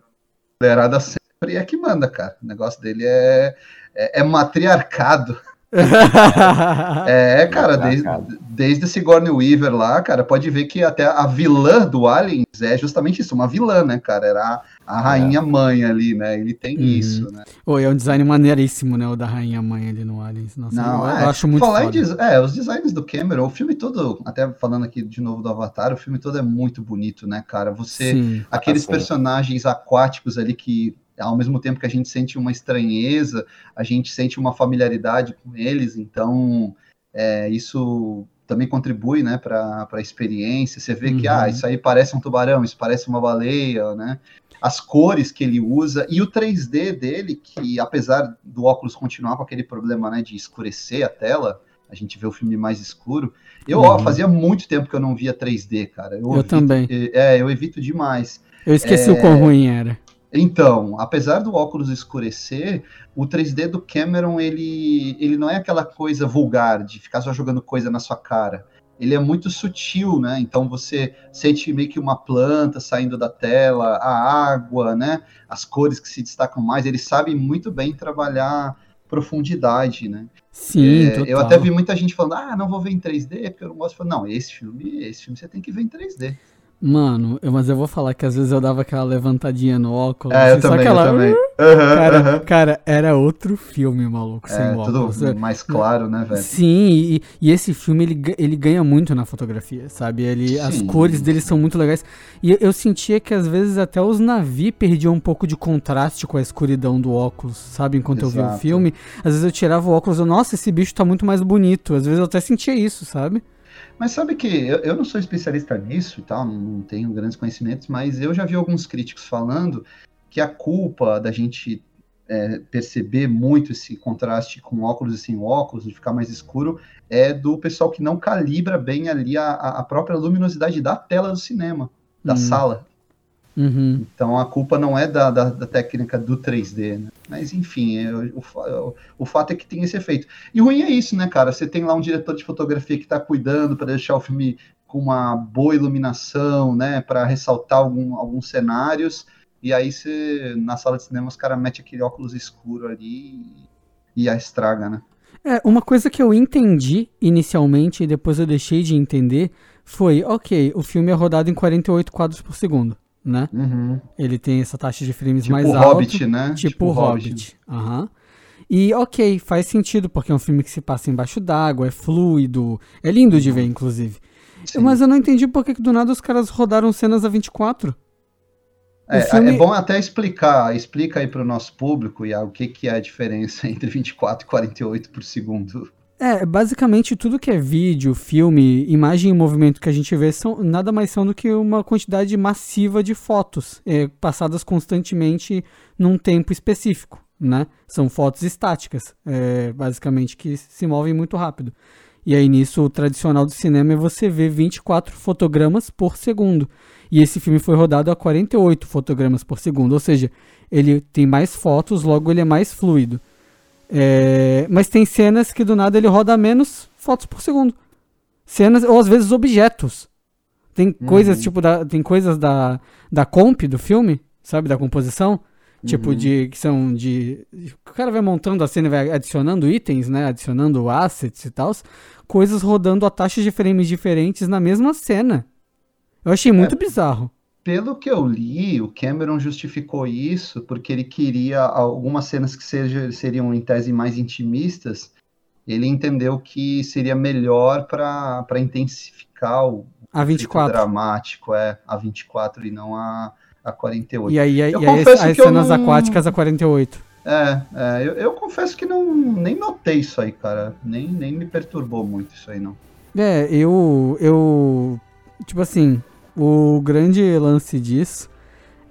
Mulherada sempre é que manda, cara. O negócio dele é, é, é matriarcado. é, cara, desde, desde Sigourney Weaver lá, cara, pode ver que até a vilã do Aliens é justamente isso, uma vilã, né, cara? Era a, a rainha mãe ali, né? Ele tem uhum. isso, né? Oi, é um design maneiríssimo, né? O da rainha mãe ali no Aliens. Nossa, Não, eu, é, eu acho muito falar foda. é, os designs do Cameron, o filme todo, até falando aqui de novo do Avatar, o filme todo é muito bonito, né, cara? Você, Sim. aqueles assim. personagens aquáticos ali que ao mesmo tempo que a gente sente uma estranheza, a gente sente uma familiaridade com eles, então é, isso também contribui né, para a experiência. Você vê uhum. que ah, isso aí parece um tubarão, isso parece uma baleia, né? As cores que ele usa e o 3D dele, que apesar do óculos continuar com aquele problema né, de escurecer a tela, a gente vê o filme mais escuro. Eu, uhum. ó, fazia muito tempo que eu não via 3D, cara. Eu, eu evito, também. É, eu evito demais. Eu esqueci é... o quão ruim era. Então, apesar do óculos escurecer, o 3D do Cameron ele, ele não é aquela coisa vulgar de ficar só jogando coisa na sua cara. Ele é muito sutil, né? Então você sente meio que uma planta saindo da tela, a água, né? As cores que se destacam mais. Ele sabe muito bem trabalhar profundidade, né? Sim, é, Eu até vi muita gente falando, ah, não vou ver em 3D porque eu não gosto. Não, esse filme, esse filme você tem que ver em 3D. Mano, eu, mas eu vou falar que às vezes eu dava aquela levantadinha no óculos. É, eu assim, também, aquela... eu também. Uhum, cara, uhum. cara, era outro filme, maluco, sem é, óculos. Tudo mais claro, né, velho? Sim, e, e, esse filme, ele, ele ganha muito na fotografia, sabe? Ele, as cores dele são muito legais. E eu, eu sentia que às vezes até os navios perdiam um pouco de contraste com a escuridão do óculos, sabe? Enquanto Exato. eu via o filme. Às vezes eu tirava o óculos e, nossa, esse bicho tá muito mais bonito. Às vezes eu até sentia isso, sabe? Mas sabe que eu, eu não sou especialista nisso e tal, não, tenho grandes conhecimentos, mas eu já vi alguns críticos falando que a culpa da gente é, perceber muito esse contraste com óculos e sem óculos, de ficar mais escuro, é do pessoal que não calibra bem ali a, a própria luminosidade da tela do cinema, da hum. sala. Uhum. Então a culpa não é da, da, da técnica do 3D, né? Mas enfim, é, o, o, fato é que tem esse efeito. E ruim é isso, né, cara? Você tem lá um diretor de fotografia que está cuidando para deixar o filme com uma boa iluminação, né? Para ressaltar algum, alguns cenários. e aí você, na sala de cinema os caras metem aquele óculos escuro ali e a estraga, né? É, uma coisa que eu entendi inicialmente e depois eu deixei de entender foi, ok, o filme é rodado em 48 quadros por segundo, né? Uhum. Ele tem essa taxa de frames Tipo mais alta. Hobbit, né? Tipo, Tipo o o Hobbit. Hobbit. E ok, faz sentido, porque é um filme que se passa embaixo d'água, é fluido, é lindo de ver, inclusive. Sim. Mas eu não entendi por que do nada os caras rodaram cenas a 24. É, filme- é bom até explicar, explica aí para o nosso público e o que, que é a diferença entre 24 e 48 por segundo. É, basicamente tudo que é vídeo, filme, imagem e movimento que a gente vê são nada mais são do que uma quantidade massiva de fotos é, passadas constantemente num tempo específico, né? São fotos estáticas, é, basicamente, que se movem muito rápido. E aí nisso o tradicional do cinema é você ver 24 fotogramas por segundo. E esse filme foi rodado a 48 fotogramas por segundo, ou seja, ele tem mais fotos, logo ele é mais fluido. É, mas tem cenas que do nada ele roda menos fotos por segundo. Cenas, ou às vezes objetos. Tem coisas, tipo, da, tem coisas da, da comp do filme, sabe? Da composição. Tipo, de. que são de. O cara vai montando a cena e vai adicionando itens, né? Adicionando assets e tal. Coisas rodando a taxas de frames diferentes na mesma cena. Eu achei muito bizarro. Pelo que eu li, o Cameron justificou isso porque ele queria algumas cenas que seja, seriam em tese mais intimistas. Ele entendeu que seria melhor para intensificar o A efeito 24. dramático, é, a 24 e não a, a 48. E aí, e Eu aí as eu cenas não- aquáticas a 48. É, é eu, eu confesso que não nem notei isso aí, cara. Nem, nem me perturbou muito isso aí, não. É, eu. Eu. Tipo assim, o grande lance disso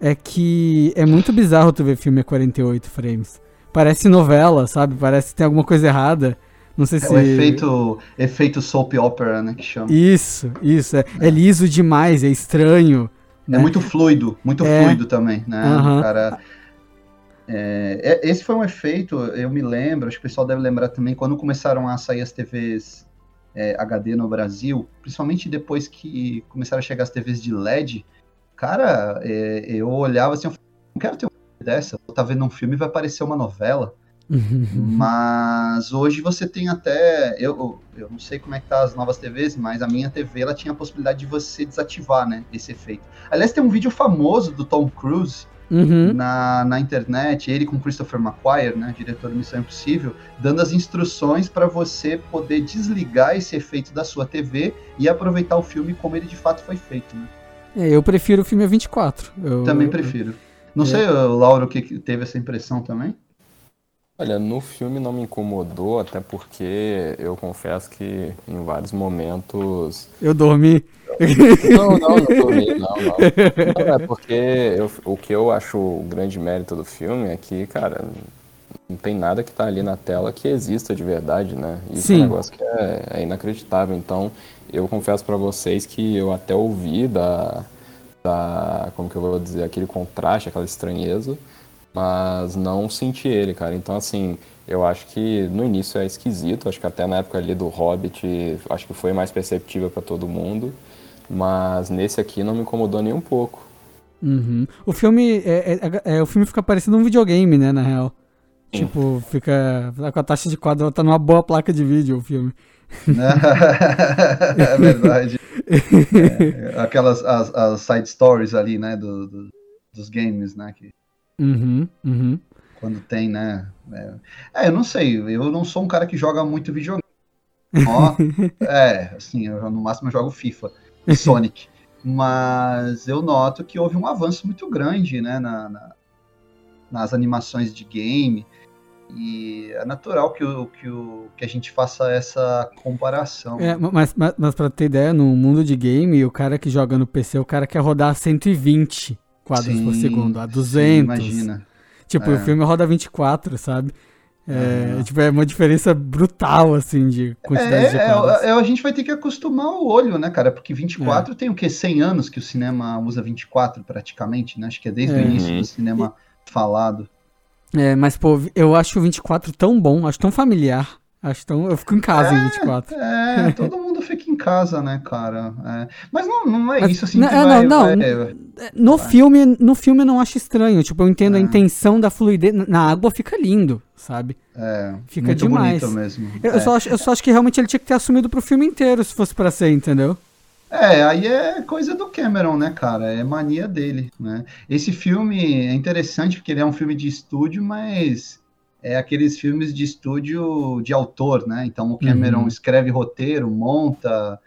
é que é muito bizarro tu ver filme a 48 frames. Parece novela, sabe? Parece que tem alguma coisa errada. Não sei É se. o efeito, efeito soap opera, né, que chama. Isso, isso. É, é liso demais, é estranho. né? É muito fluido, muito É. fluido também, né? O cara. é, é- esse foi um efeito, eu me lembro, acho que o pessoal deve lembrar também, quando começaram a sair as TVs é, HD no Brasil, principalmente depois que começaram a chegar as TVs de LED, cara, é, eu olhava assim, eu falava, não quero ter uma dessa, eu tá vendo um filme e vai parecer uma novela. Mas hoje você tem até. Eu, eu não sei como é que tá as novas TVs, mas a minha TV ela tinha a possibilidade de você desativar, né? Esse efeito. Aliás, tem um vídeo famoso do Tom Cruise Uhum. na, na internet, ele com Christopher McQuire, né? Diretor do Missão Impossível, dando as instruções para você poder desligar esse efeito da sua TV e aproveitar o filme como ele de fato foi feito, né? É, eu prefiro o filme a 24. Eu, Também prefiro. Não É. sei, o Lauro, que teve essa impressão também? Olha, no filme não me incomodou, até porque eu confesso que em vários momentos. Eu dormi. Não, não, não tô meio, não, não. Não, é porque eu- o que eu acho o grande mérito do filme é que, cara, não tem nada que tá ali na tela que exista de verdade, né? Isso é Sim. um negócio que é, é inacreditável. Então, eu confesso pra vocês que eu até ouvi da, da. Como que eu vou dizer? Aquele contraste, aquela estranheza mas não senti ele, cara. Então, assim, eu acho que no início é esquisito, acho que até na época ali do Hobbit, acho que foi mais perceptível pra todo mundo, mas nesse aqui não me incomodou nem um pouco. Uhum. O filme. É, é- é- o filme fica parecendo um videogame, né, na real. Sim. Tipo, fica. Com a taxa de quadro, tá numa boa placa de vídeo o filme. é verdade. É, aquelas as, as side stories ali, né, do, do- dos games, né, que Uhum, uhum. quando tem, né. É, é, eu não sei, eu não sou um cara que joga muito videogame. Ó, é, assim, eu no máximo eu jogo FIFA Sonic. Mas eu noto que houve um avanço muito grande, né, na- na- nas animações de game. E é natural que, o, que, o, que a gente faça essa comparação. É, mas, mas, mas pra ter ideia, no mundo de game, o cara que joga no PC, o cara quer rodar a 120 quadros por Sim, segundo, a sim, 200. imagina. Tipo, É. o filme roda 24, sabe? É, Aham. tipo, é uma diferença brutal, assim, de quantidade de É, quadros. é, é, a gente vai ter que acostumar o olho, né, cara? Porque 24 É. tem o quê? 100 anos que o cinema usa 24 praticamente, né? Acho que é desde É. o início Uhum. do cinema falado. É, mas, pô, eu acho o 24 tão bom, acho tão familiar, Acho então eu fico em casa é, em 24. É, todo mundo fica em casa, né, cara? É. Mas não, não é Mas, isso assim não, que é, vai, não, não. Vai, no vai. filme, no filme eu não acho estranho. Tipo, eu entendo a é. intenção da fluidez. Na água fica lindo, sabe? É. Fica muito demais. bonito mesmo. Eu, eu, só acho, eu só acho que realmente ele tinha que ter assumido pro filme inteiro, se fosse para ser, entendeu? É, aí é coisa do Cameron, né, cara? É mania dele, né? Esse filme é interessante porque ele é um filme de estúdio, mas é aqueles filmes de estúdio de autor, né? Então o Cameron uhum. escreve roteiro, monta.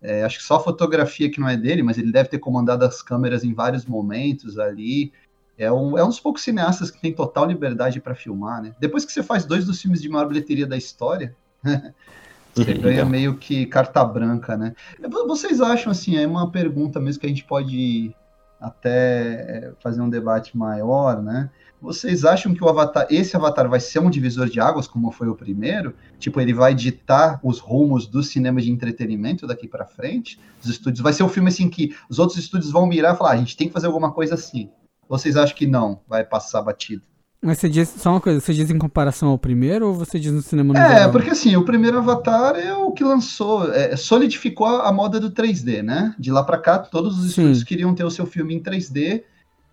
É, acho que só a fotografia que não é dele, mas ele deve ter comandado as câmeras em vários momentos ali. É um, é um dos poucos cineastas que tem total liberdade para filmar, né? Depois que você faz dois dos filmes de maior bilheteria da história, Você ganha meio que carta branca, né? Vocês acham, assim, é uma pergunta mesmo que a gente pode até fazer um debate maior, né? Vocês acham que o Avatar, esse Avatar vai ser um divisor de águas, como foi o primeiro? Tipo, ele vai ditar os rumos do cinema de entretenimento daqui para frente? Os estúdios, vai ser um filme assim que os outros estúdios vão mirar e falar, ah, a gente tem que fazer alguma coisa assim. Vocês acham que não, vai passar batido? Mas você diz, só uma coisa, você diz em comparação ao primeiro ou você diz no cinema no É, geral? porque assim, o primeiro Avatar é o que lançou, é, solidificou a, moda do 3D, né? De lá para cá, todos os Sim. estúdios queriam ter o seu filme em 3D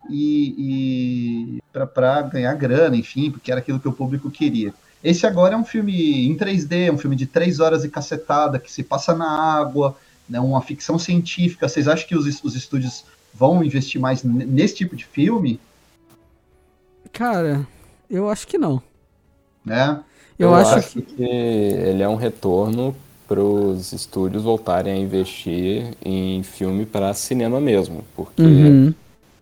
e, e para ganhar grana, enfim, porque era aquilo que o público queria. Esse agora é um filme em 3D, um filme de três horas e cacetada, que se passa na água, né, uma ficção científica. Vocês acham que os, os estúdios vão investir mais nesse tipo de filme? Cara, eu acho que não. É? Eu, eu acho, acho que... que ele é um retorno para os estúdios voltarem a investir em filme para cinema mesmo, porque uhum.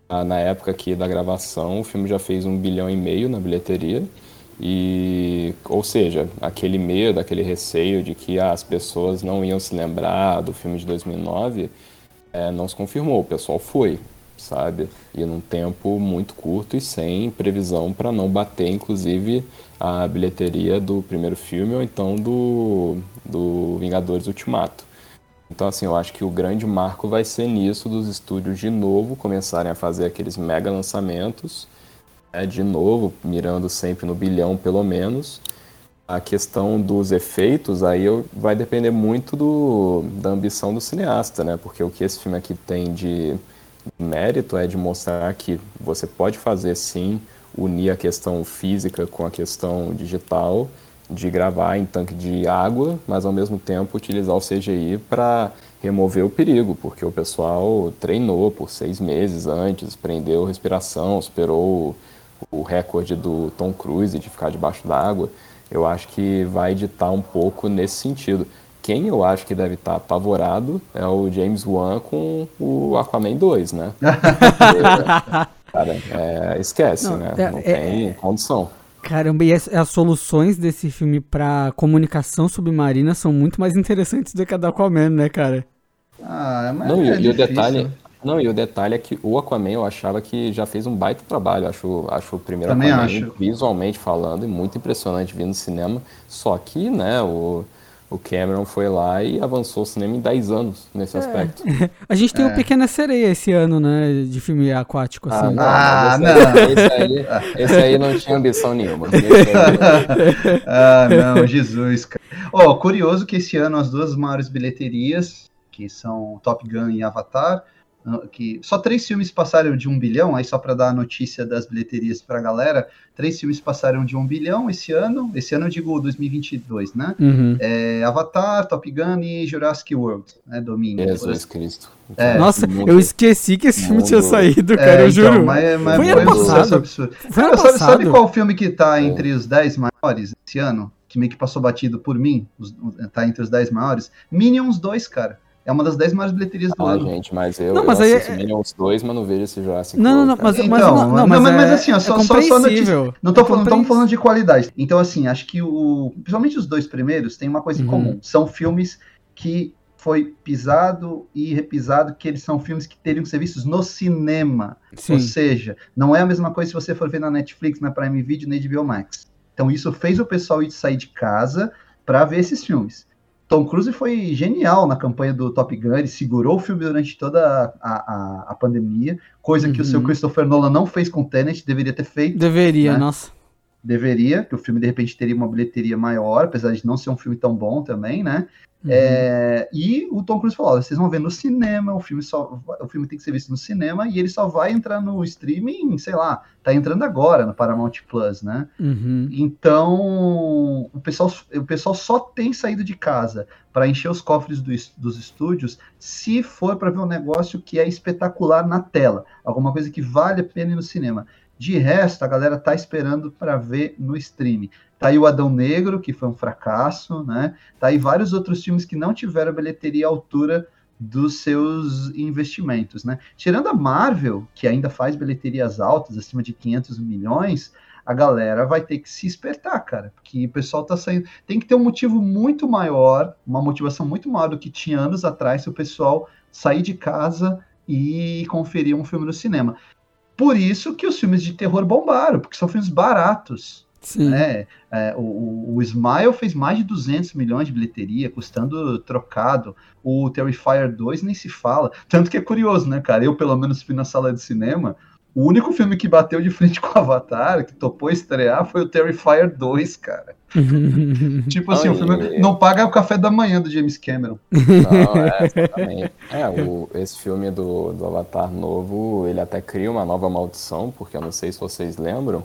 Na época aqui da gravação o filme já fez um bilhão e meio na bilheteria e, ou seja, aquele medo, aquele receio de que ah, as pessoas não iam se lembrar do filme de 2009 é, não se confirmou, o pessoal foi sabe? E num tempo muito curto e sem previsão para não bater, inclusive, a bilheteria do primeiro filme ou então do, do Vingadores Ultimato. Então, assim, eu acho que o grande marco vai ser nisso dos estúdios de novo começarem a fazer aqueles mega lançamentos, né, de novo, mirando sempre no bilhão pelo menos. A questão dos efeitos aí vai depender muito do, da ambição do cineasta, né? Porque o que esse filme aqui tem de mérito é de mostrar que você pode fazer sim, unir a questão física com a questão digital, de gravar em tanque de água, mas ao mesmo tempo utilizar o CGI para remover o perigo, porque o pessoal treinou por seis meses antes, prendeu respiração, superou o recorde do Tom Cruise de ficar debaixo d'água. Eu acho que vai ditar um pouco nesse sentido. Quem eu acho que deve estar apavorado é o James Wan com o Aquaman 2, né? cara, é, esquece, não, né? É, Não tem é, condição. Caramba, e as, as, soluções desse filme para comunicação submarina são muito mais interessantes do que a da Aquaman, né, cara? Ah, mas não, é e, e o detalhe, não, e o detalhe é que o Aquaman eu achava que já fez um baita trabalho. Acho, acho o primeiro Também Aquaman, acho. visualmente falando, muito impressionante vindo no cinema. Só que, né, o, o Cameron foi lá e avançou o cinema em 10 anos nesse é. aspecto. A gente tem é. o Pequena Sereia esse ano, né? De filme aquático, ah, assim. Ah, não. Esse, Aí, esse, aí, esse, aí, não tinha ambição nenhuma. ah, não, Jesus, cara. Oh, curioso que esse ano as duas maiores bilheterias, que são Top Gun e Avatar, que só três filmes passaram de um bilhão, aí só para dar a notícia das bilheterias para a galera, três filmes passaram de um bilhão esse ano, esse ano eu digo 2022, né? Uhum. É, Avatar, Top Gun e Jurassic World, né, Domínio. Jesus Cristo. É, Nossa, mundo, eu esqueci que esse filme mundo. tinha saído, cara, é, eu então, juro. Mas, mas foi ano passado. Absurdo. Foi ano sabe, sabe qual filme que tá entre os dez maiores esse ano? Que meio que passou batido por mim, os, tá entre os dez maiores? Minions 2, cara. É uma das 10 maiores bilheterias do ah, ano. gente, mas eu, não, mas eu aí assisto é... Minions 2, mas não vejo esse Jurassic Não, não, não, mas, então, mas, não, não, mas, mas, é, assim, ó, só, é só, só notícia. Não tô é falando, estamos falando de qualidade. Então, assim, acho que o. Principalmente os dois primeiros têm uma coisa em uhum. comum. São filmes que foi pisado e repisado, que eles são filmes que teriam que ser vistos no cinema. Sim. Ou seja, não é a mesma coisa se você for ver na Netflix, na Prime Video, na HBO Max. Então, isso fez o pessoal ir sair de casa para ver esses filmes. Tom Cruise foi genial na campanha do Top Gun, ele segurou o filme durante toda a, a, a pandemia, coisa uhum. que o seu uhum. Christopher Nolan não fez com Tenet, deveria ter feito. Deveria, né? nossa. Deveria, que o filme de repente teria uma bilheteria maior, apesar de não ser um filme tão bom também, né? Uhum. É, e o Tom Cruise falou: vocês vão ver no cinema, o filme só, o filme tem que ser visto no cinema e ele só vai entrar no streaming, sei lá, tá entrando agora no Paramount Plus, né? Uhum. Então o pessoal, o pessoal só tem saído de casa para encher os cofres do, dos estúdios se for para ver um negócio que é espetacular na tela, alguma coisa que vale a pena ir no cinema. De resto, a galera tá esperando para ver no streaming. Tá aí o Adão Negro, que foi um fracasso, né? Tá aí vários outros filmes que não tiveram bilheteria à altura dos seus investimentos, né? Tirando a Marvel, que ainda faz bilheterias altas, acima de 500 milhões, a galera vai ter que se espertar, cara, porque o pessoal tá saindo. Tem que ter um motivo muito maior, uma motivação muito maior do que tinha anos atrás, se o pessoal sair de casa e conferir um filme no cinema. Por isso que os filmes de terror bombaram, porque são filmes baratos. Sim. Né? É, o, o, Smile fez mais de 200 milhões de bilheteria, custando trocado. O Terrifier 2 nem se fala. Tanto que é curioso, né, cara? Eu, pelo menos, fui na sala de cinema. O único filme que bateu de frente com o Avatar, que topou estrear, foi o Terrifier 2, cara. tipo assim, o filme não paga o café da manhã do James Cameron. Não, é, exatamente. É, o, esse filme do, do Avatar novo, ele até cria uma nova maldição, porque eu não sei se vocês lembram,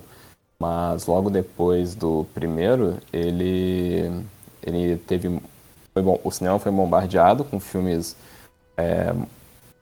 mas logo depois do primeiro, ele, ele teve. Foi bom, o cinema foi bombardeado com filmes é,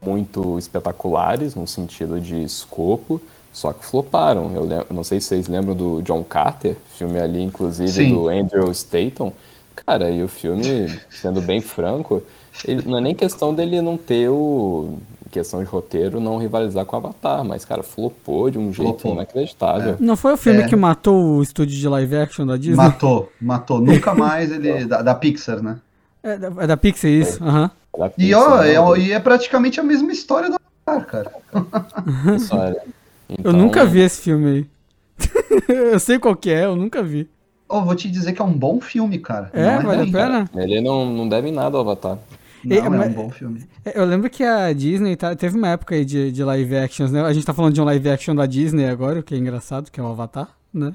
muito espetaculares, no sentido de escopo, só que floparam. Eu, lembro, não sei se vocês lembram do John Carter, filme ali, inclusive, Sim. do Andrew Staton. Cara, e o filme, sendo bem franco, ele, não é nem questão dele não ter o. questão de roteiro, não rivalizar com o Avatar, mas, cara, flopou de um jeito flopou. inacreditável. É. Não foi o filme é. que matou o estúdio de live action da Disney? Matou, matou. Nunca mais ele. da, da Pixar, né? É da, é da Pixar, isso. É. Aham. Uhum. E, ó, é, e é praticamente a mesma história do Avatar, cara. Então... Eu nunca vi esse filme aí. eu sei qual que é, eu nunca vi. Oh, vou te dizer que é um bom filme, cara. É, é vale a pena? Ele não, não deve nada ao Avatar. Não, é, é um bom filme. Eu lembro que a Disney tá, teve uma época aí de, de live actions, né? A gente tá falando de um live action da Disney agora, o que é engraçado, que é o Avatar, né?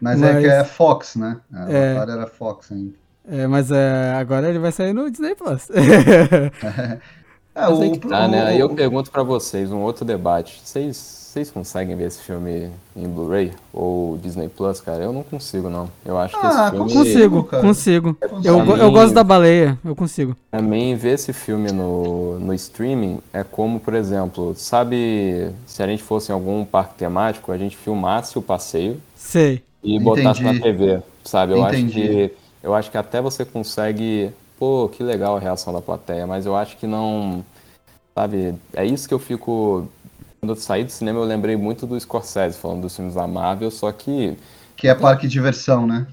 Mas, mas... é que é Fox, né? A é... Avatar era Fox ainda. É, mas é, agora ele vai sair no Disney Plus. é, o, tá, né? Aí eu pergunto para vocês, um outro debate. Vocês vocês conseguem ver esse filme em Blu-ray ou Disney Plus, cara? Eu não consigo, não. Eu acho que ah, esse filme... consigo, cara. consigo. Eu, mim, eu gosto da baleia, eu consigo. Pra mim, ver esse filme no, no streaming é como, por exemplo, sabe, se a gente fosse em algum parque temático, a gente filmasse o passeio. Sei. E botasse Entendi. na TV, sabe? Eu Entendi. acho que eu acho que até você consegue, pô, que legal a reação da plateia, mas eu acho que não, sabe? É isso que eu fico quando eu saí do cinema, eu lembrei muito do Scorsese falando dos filmes da Marvel, só que. Que é parque de diversão, né?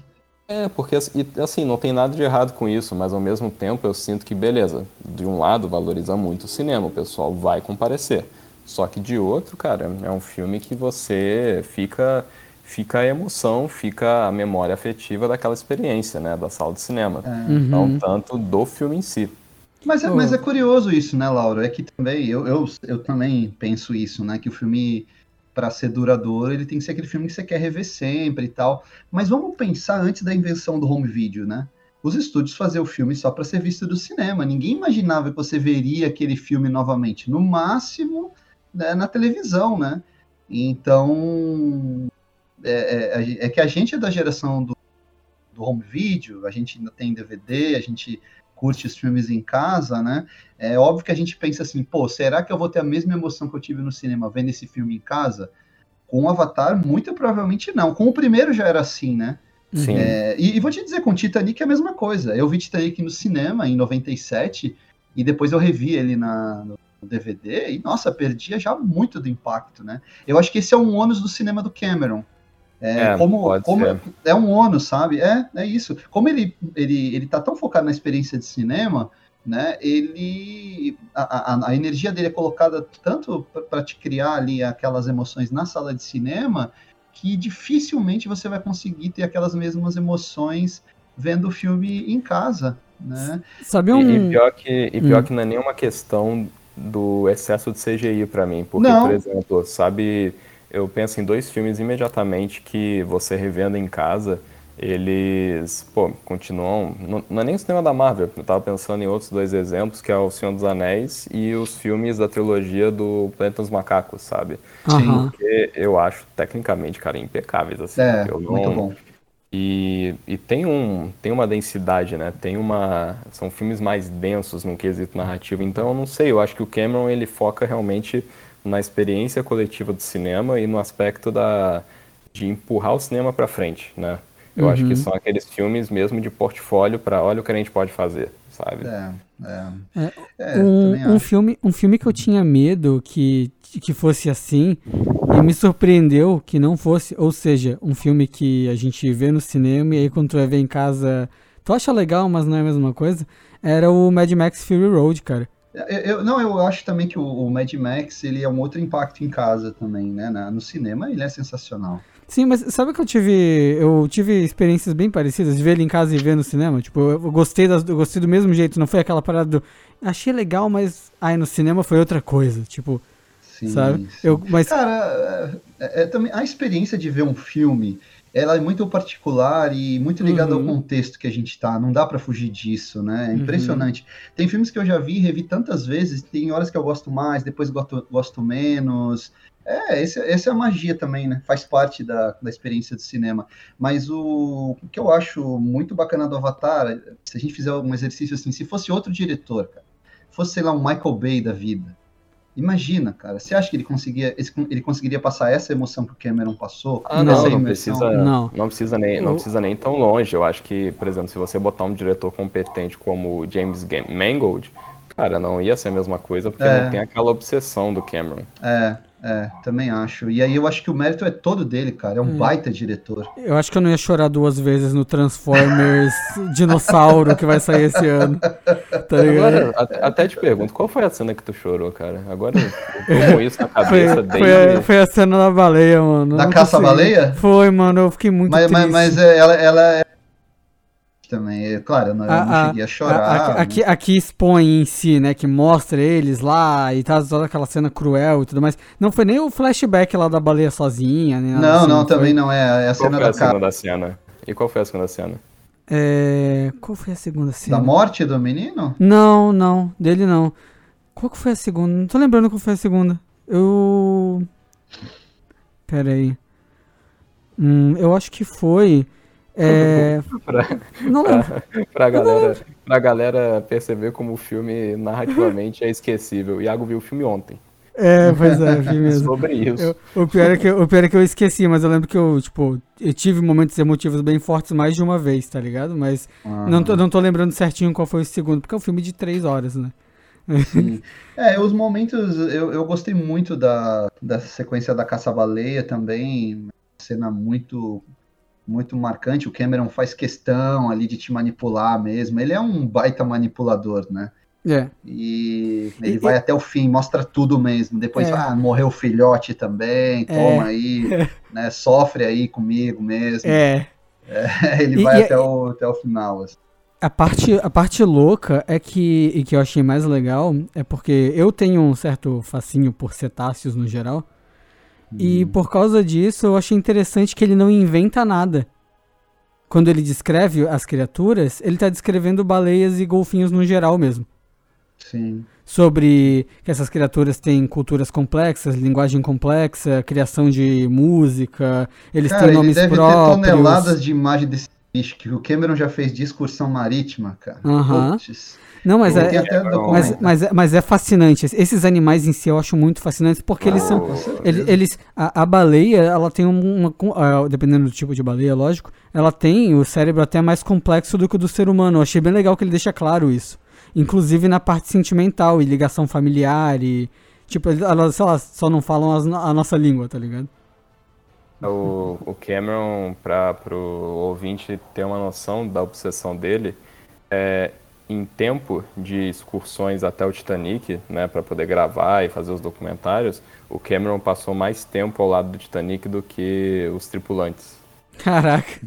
É, porque assim, não tem nada de errado com isso, mas ao mesmo tempo eu sinto que, beleza, de um lado valoriza muito o cinema, o pessoal vai comparecer. Só que de outro, cara, é um filme que você fica fica a emoção, fica a memória afetiva daquela experiência, né, da sala de cinema. É. Uhum. Não tanto do filme em si. Mas é, mas é curioso isso, né, Laura? É que também, eu, eu, eu também penso isso, né? Que o filme, para ser duradouro, ele tem que ser aquele filme que você quer rever sempre e tal. Mas vamos pensar antes da invenção do home video, né? Os estúdios faziam o filme só para ser visto do cinema. Ninguém imaginava que você veria aquele filme novamente. No máximo, né, na televisão, né? Então, é, é, é, que a gente é da geração do, do home video, a gente ainda tem DVD, a gente curte os filmes em casa, né? É óbvio que a gente pensa assim, pô, será que eu vou ter a mesma emoção que eu tive no cinema vendo esse filme em casa? Com o Avatar, muito provavelmente não. Com o primeiro já era assim, né? Sim. É, e, e, vou te dizer, com o Titanic é a mesma coisa. Eu vi Titanic no cinema em 97 e depois eu revi ele na, no DVD e, nossa, perdia já muito do impacto, né? Eu acho que esse é um ônus do cinema do Cameron. É, é, como, como é um ônus, sabe? É, é isso. Como ele, ele, ele tá tão focado na experiência de cinema, né? Ele a, a, a energia dele é colocada tanto para te criar ali aquelas emoções na sala de cinema que dificilmente você vai conseguir ter aquelas mesmas emoções vendo o filme em casa, né? Sabe um... e, e pior que e pior hum. que não é nenhuma questão do excesso de CGI para mim, porque não. por exemplo, sabe eu penso em dois filmes imediatamente que você revendo em casa, eles, pô, continuam. Não, não, é nem o cinema da Marvel, eu tava pensando em outros dois exemplos, que é O Senhor dos Anéis e os filmes da trilogia do Planeta dos Macacos, sabe? Sim. Porque eu acho, tecnicamente, cara, impecáveis, assim. É, eu não... muito bom. E, e tem, um, tem uma densidade, né? Tem uma. São filmes mais densos no quesito narrativo. Então, eu não sei, eu acho que o Cameron ele foca realmente na experiência coletiva do cinema e no aspecto da, de empurrar o cinema para frente, né? Eu uhum. acho que são aqueles filmes mesmo de portfólio para olha o que a gente pode fazer, sabe? É, é. é, é um, um filme, um filme que eu tinha medo que, que fosse assim e me surpreendeu que não fosse, ou seja, um filme que a gente vê no cinema e aí quando tu vai ver em casa, tu acha legal, mas não é a mesma coisa, era o Mad Max Fury Road, cara. Eu, eu, não, eu acho também que o, o, Mad Max ele é um outro impacto em casa também, né? Na, no cinema ele é sensacional. Sim, mas sabe que eu tive. Eu tive experiências bem parecidas de ver ele em casa e ver no cinema. Tipo, eu gostei, das, eu gostei do mesmo jeito, não foi aquela parada do. Achei legal, mas aí no cinema foi outra coisa. Tipo. Sim, sabe? Sim. Eu, mas... Cara, é, é, também a experiência de ver um filme ela é muito particular e muito ligada uhum. ao contexto que a gente tá. Não dá para fugir disso, né? É uhum. impressionante. Uhum. Tem filmes que eu já vi, revi tantas vezes, tem horas que eu gosto mais, depois gosto, gosto menos. É, esse, essa é a magia também, né? Faz parte da, da experiência do cinema. Mas o, o que eu acho muito bacana do Avatar, se a gente fizer um exercício assim, se fosse outro diretor, cara, fosse, sei lá, um Michael Bay da vida. Imagina, cara, você acha que ele conseguia, ele conseguiria passar essa emoção que o Cameron passou? Ah, não, não precisa, não. não precisa nem, não precisa nem tão longe. Eu acho que, por exemplo, se você botar um diretor competente como James Mangold, cara, não ia ser a mesma coisa, porque é. não tem aquela obsessão do Cameron. É, é, também acho. E aí eu acho que o mérito é todo dele, cara. É um hum. baita diretor. Eu acho que eu não ia chorar duas vezes no Transformers Dinossauro que vai sair esse ano. Tá Agora, até te pergunto, qual foi a cena que tu chorou, cara? Agora eu com isso na cabeça foi, Foi a, foi a cena da baleia, mano. Da caça-baleia? Foi, mano. Eu fiquei muito mas, triste. Mas, mas é, ela, ela é também. Claro, eu não, eu não cheguei a chorar. A, aqui, aqui expõe em si, né? Que mostra eles lá e tá toda aquela cena cruel e tudo mais. Não foi nem o flashback lá da baleia sozinha, né? Não, assim, não, também não é. É a cena qual foi da a segunda cena? E qual foi a segunda cena? É... Qual foi a segunda cena? Da morte do menino? Não, não, dele não. Qual que foi a segunda? Não tô lembrando qual foi a segunda. Eu. Pera aí. Hum, eu acho que foi. É... pra, não pra, pra, galera, pra galera perceber como o filme narrativamente é esquecível. Iago viu o filme ontem. É, pois é, vi mesmo. Sobre isso. Eu, o, pior é que, o pior é que eu esqueci, mas eu lembro que eu, tipo, eu tive momentos emotivos bem fortes mais de uma vez, tá ligado? Mas ah. não, tô, não tô lembrando certinho qual foi o segundo, porque é um filme de três horas, né? Sim. É, os momentos. Eu, eu gostei muito da, da sequência da caça-baleia também. Cena muito muito marcante. O Cameron faz questão ali de te manipular mesmo. Ele é um baita manipulador, né? É. E ele e, vai e... até o fim, mostra tudo mesmo. Depois, é. ah, morreu o filhote também, é. toma aí, né? Sofre aí comigo mesmo. É. é ele e, vai até, o, até o final. Assim. A parte, a parte louca é que, e que eu achei mais legal, é porque eu tenho um certo facinho por cetáceos no geral. E hum. por causa disso, eu achei interessante que ele não inventa nada. Quando ele descreve as criaturas, ele está descrevendo baleias e golfinhos no geral mesmo. Sim. Sobre que essas criaturas têm culturas complexas, linguagem complexa, criação de música, eles cara, têm nomes ele deve próprios. Ter toneladas de imagem desse bicho que o Cameron já fez de excursão marítima, cara. Aham. Não, mas é, mas, mas, é, mas é fascinante. Esses animais em si eu acho muito fascinantes porque eles são. Eles, eles a, a, baleia, ela tem uma, uma, Dependendo do tipo de baleia, lógico, ela tem o cérebro até mais complexo do que o do ser humano. Eu achei bem legal que ele deixa claro isso. Inclusive na parte sentimental e ligação familiar e. Tipo, elas, sei lá, só não falam as, a nossa língua, tá ligado? O, o Cameron, para o ouvinte ter uma noção da obsessão dele, é, em tempo de excursões até o Titanic, né, para poder gravar e fazer os documentários, o Cameron passou mais tempo ao lado do Titanic do que os tripulantes. Caraca.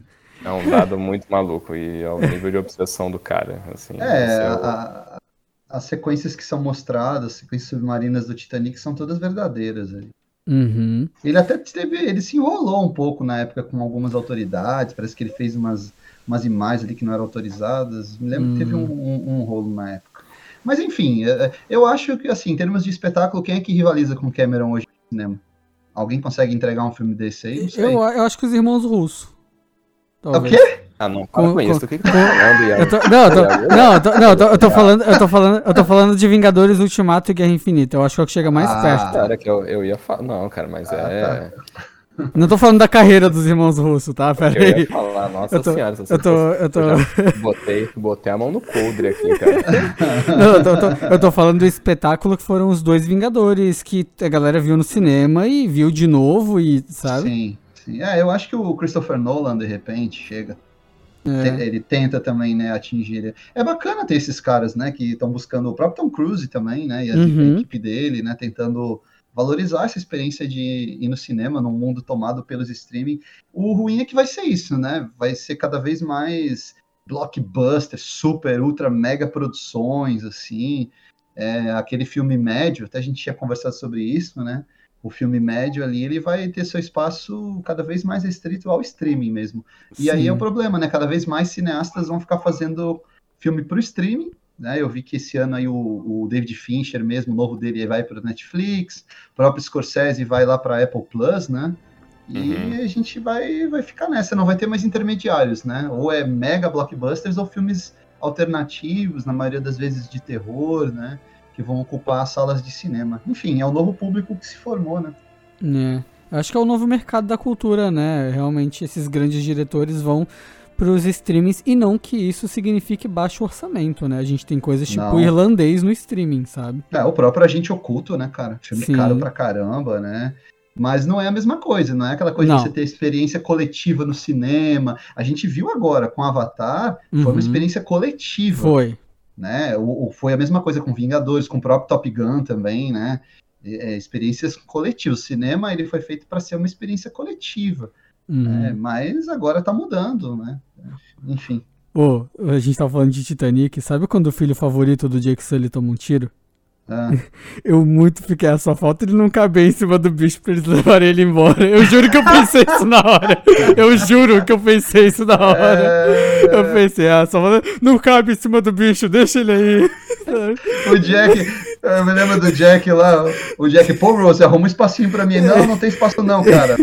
É um dado muito maluco e é o nível de obsessão do cara. Assim, é, é o... a, as sequências que são mostradas, as sequências submarinas do Titanic são todas verdadeiras. Uhum. Ele até teve, ele se enrolou um pouco na época com algumas autoridades, parece que ele fez umas, umas imagens ali que não eram autorizadas, me lembro hum. que teve um, um, um, rolo na época. Mas enfim, é, é, eu acho que, assim, em termos de espetáculo, quem é que rivaliza com Cameron hoje no cinema? Alguém consegue entregar um filme desse aí? Eu, eu acho que os irmãos russos. O quê? Ah, não, com, com isso. O que, que tá falando, Iago? Tô, não, tô, não, tô, não, tô, eu tô falando, eu tô falando, eu tô falando de Vingadores Ultimato e Guerra Infinita. Eu acho que é o que chega mais ah, perto. Cara, que eu, eu ia falar. Não, cara, mas ah, é. Tá. Não tô falando da carreira dos irmãos russos, tá? Pera eu ia falar, nossa eu tô, senhora. Eu tô, eu tô... Eu botei, botei a mão no coldre aqui, cara. Não, eu, tô, eu, tô, eu tô falando do espetáculo que foram os dois Vingadores, que a galera viu no cinema e viu de novo e, sabe? Sim, sim. É, eu acho que o Christopher Nolan, de repente, chega é. Ele tenta também, né, atingir. É bacana ter esses caras, né, que estão buscando o próprio Tom Cruise também, né, e a, uhum. equipe dele, né, tentando valorizar essa experiência de ir no cinema num mundo tomado pelos streaming. O ruim é que vai ser isso, né? Vai ser cada vez mais blockbuster, super, ultra, mega produções, assim. É, aquele filme médio, até a gente tinha conversado sobre isso, né? O filme médio ali, ele vai ter seu espaço cada vez mais restrito ao streaming mesmo. E Sim. aí é o problema, né? Cada vez mais cineastas vão ficar fazendo filme para o streaming, né? Eu vi que esse ano aí o, o David Fincher mesmo, o novo dele vai para Netflix, o próprio Scorsese vai lá para Apple Plus, né? E uhum. a gente vai, vai ficar nessa, não vai ter mais intermediários, né? Ou é mega blockbusters ou filmes alternativos, na maioria das vezes de terror, né? Que vão ocupar as salas de cinema. Enfim, é o novo público que se formou, né? É. Acho que é o novo mercado da cultura, né? Realmente esses grandes diretores vão para os streamings e não que isso signifique baixo orçamento, né? A gente tem coisas tipo não. irlandês no streaming, sabe? É, o próprio Agente Oculto, né, cara? Filme Sim. caro pra caramba, né? Mas não é a mesma coisa, não é aquela coisa não. de você ter experiência coletiva no cinema. A gente viu agora com Avatar, uhum. foi uma uhum. experiência coletiva. Foi né? O, foi a mesma coisa com Vingadores, com o próprio Top Gun também, né? É, experiências coletivas. O cinema ele foi feito para ser uma experiência coletiva, uhum. né? mas agora está mudando, né? Enfim. Pô, a gente tava falando de Titanic, sabe quando o filho favorito do Jake Sully toma um tiro? Ah. Eu muito fiquei, a só falta ele não caber em cima do bicho pra eles levarem ele embora. Eu juro que eu pensei isso na hora. Eu juro que eu pensei isso na hora. É... Eu pensei, ah, só falta... não cabe em cima do bicho, deixa ele aí. O Jack, eu me lembro do Jack lá, o Jack, pô, você arruma um espacinho pra mim. Não, não tem espaço não, cara.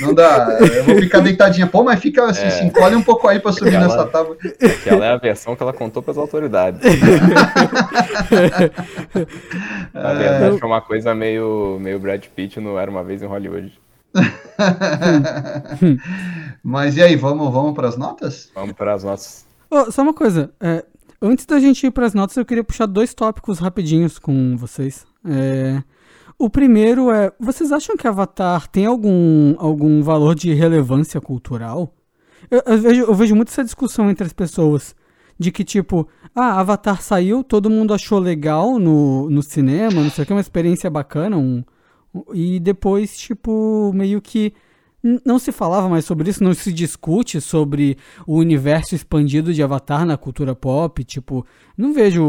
Não dá, eu vou ficar deitadinha. Pô, mas fica assim, é. se encolhe um pouco aí pra subir aquela, nessa tábua. Aquela é a versão que ela contou pras autoridades. Na verdade, foi uma coisa meio, meio Brad Pitt no Era Uma Vez em Hollywood. mas e aí, vamos, vamos pras notas? Vamos para as notas. Oh, só uma coisa, é, Antes da gente ir para as notas, eu queria puxar dois tópicos rapidinhos com vocês. É... O primeiro é: vocês acham que Avatar tem algum, algum valor de relevância cultural? Eu, eu, vejo, eu vejo muito essa discussão entre as pessoas. De que, tipo, ah, Avatar saiu, todo mundo achou legal no, no cinema, não sei o que, uma experiência bacana. Um, e depois, tipo, meio que não se falava mais sobre isso, não se discute sobre o universo expandido de Avatar na cultura pop, tipo, não vejo,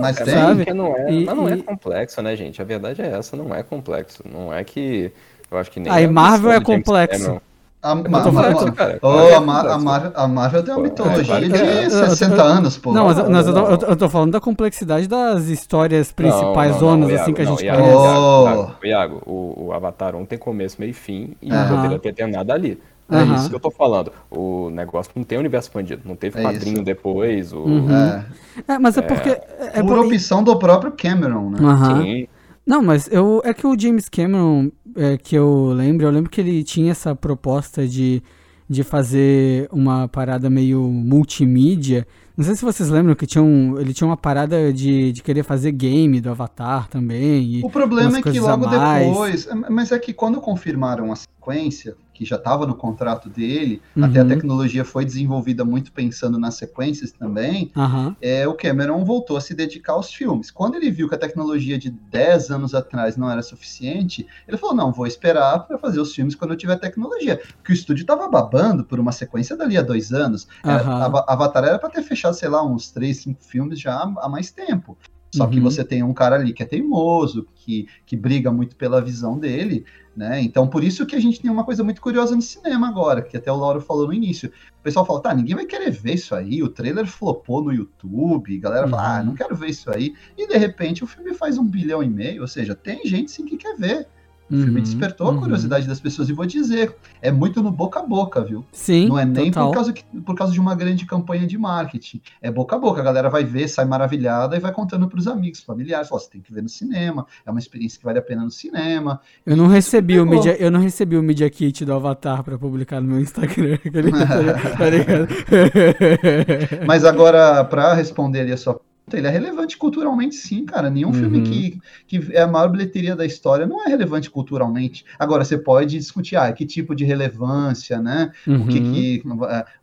mas sabe? Tem, não é, e, mas não é complexo, né, gente? A verdade é essa, não é complexo, não é que eu acho que nem Aí Marvel é complexo. A, Marvel, cara, oh, a, Mar a, Mar a Marvel tem uma mitologia de 60 anos, pô. Não, mas, mas eu, tô, eu, tô, falando da complexidade das histórias principais não, zonas, assim, que a gente Iago, conhece. Oh. Iago, o, o Avatar 1 tem começo, meio e fim, e não poderia ter nada ali. É uhum. isso que eu tô falando. O negócio não tem universo expandido, não teve é quadrinho isso. depois. O... Uhum. É. é. mas é, porque. É, é por opção do próprio Cameron, né? Uhum. Sim. Não, mas eu, é que o James Cameron, é, que eu lembro, eu lembro que ele tinha essa proposta de, de fazer uma parada meio multimídia. Não sei se vocês lembram que tinha um, ele tinha uma parada de, de querer fazer game do Avatar também. o problema é que logo depois. Mas é que quando confirmaram a sequência, que já estava no contrato dele, uhum. até a tecnologia foi desenvolvida muito pensando nas sequências também, uhum. é, o Cameron voltou a se dedicar aos filmes. Quando ele viu que a tecnologia de 10 anos atrás não era suficiente, ele falou, não, vou esperar para fazer os filmes quando eu tiver tecnologia. Porque o estúdio estava babando por uma sequência dali a dois anos. Uhum. Era, Avatar era para ter fechado, sei lá, uns 3, 5 filmes já há mais tempo. Só uhum. que você tem um cara ali que é teimoso, que, que briga muito pela visão dele, né? Então, por isso que a gente tem uma coisa muito curiosa no cinema agora, que até o Lauro falou no início. O pessoal fala, tá, ninguém vai querer ver isso aí, o trailer flopou no YouTube, a galera fala, ah, uhum. não quero ver isso aí. E de repente o filme faz um bilhão e meio, ou seja, tem gente sim que quer ver. O uhum, filme despertou uhum. a curiosidade das pessoas e vou dizer, é muito no boca a boca, viu? Sim. Não é nem por causa, que, por causa de uma grande campanha de marketing. É boca a boca. A galera vai ver, sai maravilhada e vai contando para os amigos, familiares. Fala, você tem que ver no cinema. É uma experiência que vale a pena no cinema. Eu não recebi o media, eu não recebi o media kit do Avatar para publicar no meu Instagram. Tá Mas agora, para responder ali a sua ele é relevante culturalmente, sim, cara. Nenhum uhum. filme que, que é a maior bilheteria da história não é relevante culturalmente. Agora, você pode discutir, ah, que tipo de relevância, né? Uhum. O, que, uhum. que,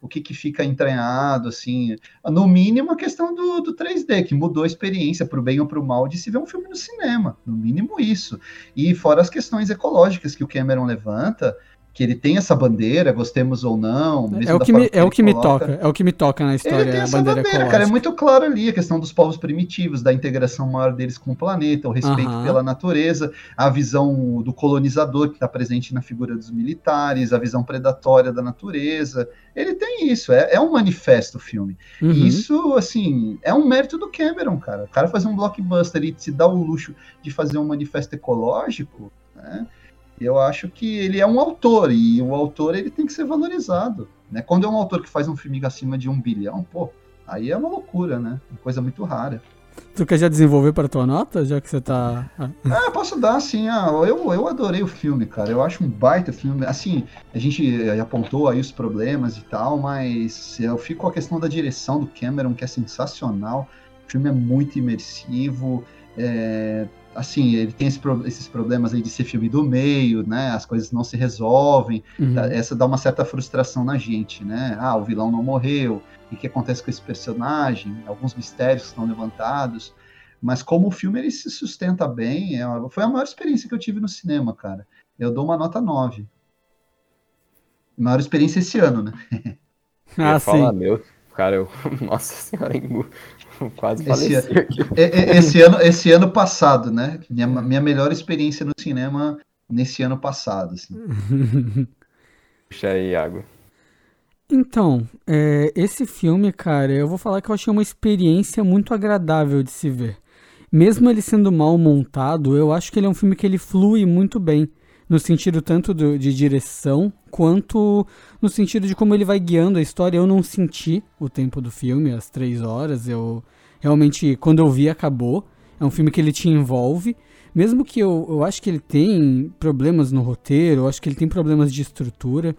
o que, que fica entranhado, assim. No mínimo, a questão do, do 3D, que mudou a experiência, para o bem ou para o mal, de se ver um filme no cinema. No mínimo, isso. E fora as questões ecológicas que o Cameron levanta, que ele tem essa bandeira, gostemos ou não. É o que, me, é o que me toca, é o que me toca na história. Ele tem essa bandeira, bandeira cara, é muito claro ali a questão dos povos primitivos, da integração maior deles com o planeta, o respeito uhum. pela natureza, a visão do colonizador que está presente na figura dos militares, a visão predatória da natureza. Ele tem isso, é, é um manifesto o filme. Uhum. E isso, assim, é um mérito do Cameron, cara. O cara fazer um blockbuster e se dá o luxo de fazer um manifesto ecológico, né? Eu acho que ele é um autor e o autor ele tem que ser valorizado. Né? Quando é um autor que faz um filme acima de um bilhão, pô, aí é uma loucura, né? Uma coisa muito rara. Tu quer já desenvolver para tua nota, já que você tá. Ah, posso dar, sim. Ah, eu, eu adorei o filme, cara. Eu acho um baita filme. Assim, a gente apontou aí os problemas e tal, mas eu fico com a questão da direção do Cameron, que é sensacional. O filme é muito imersivo. É, assim, ele tem esse, esses problemas aí de ser filme do meio, né? As coisas não se resolvem. Uhum. Essa dá uma certa frustração na gente, né? Ah, o vilão não morreu. O que acontece com esse personagem? Alguns mistérios estão levantados. Mas como o filme ele se sustenta bem, é uma, foi a maior experiência que eu tive no cinema, cara. Eu dou uma nota 9. Maior experiência esse ano, né? ah, sim. Falar, meu, cara, eu, nossa senhora, Quase esse, ano, esse, ano, esse ano passado, né? Minha, minha melhor experiência no cinema nesse ano passado. Assim. Puxa aí, Iago. Então, é, esse filme, cara, eu vou falar que eu achei uma experiência muito agradável de se ver. Mesmo ele sendo mal montado, eu acho que ele é um filme que ele flui muito bem. No sentido tanto do, de direção, quanto no sentido de como ele vai guiando a história. Eu não senti o tempo do filme, as três horas. Eu realmente, quando eu vi, acabou. É um filme que ele te envolve. Mesmo que eu, eu acho que ele tem problemas no roteiro, eu acho que ele tem problemas de estrutura.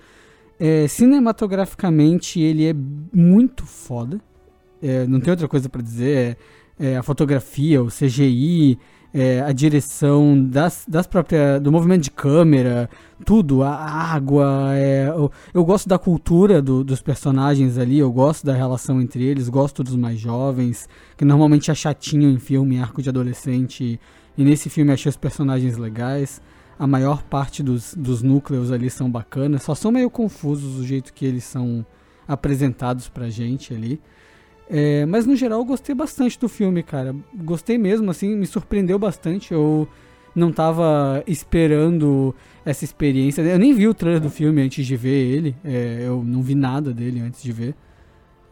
É, cinematograficamente, ele é muito foda. É, não tem outra coisa para dizer. É, é, a fotografia, o CGI, é, a direção das, das próprias, do movimento de câmera, tudo, a água. É, eu, eu, gosto da cultura do, dos personagens ali, eu gosto da relação entre eles, gosto dos mais jovens, que normalmente é chatinho em filme, arco de adolescente. E nesse filme achei os personagens legais. A maior parte dos, dos núcleos ali são bacanas, só são meio confusos o jeito que eles são apresentados pra gente ali. É, mas no geral eu gostei bastante do filme, cara. Gostei mesmo, assim, me surpreendeu bastante. Eu não tava esperando essa experiência. Eu nem vi o trailer do filme antes de ver ele. É, eu não vi nada dele antes de ver.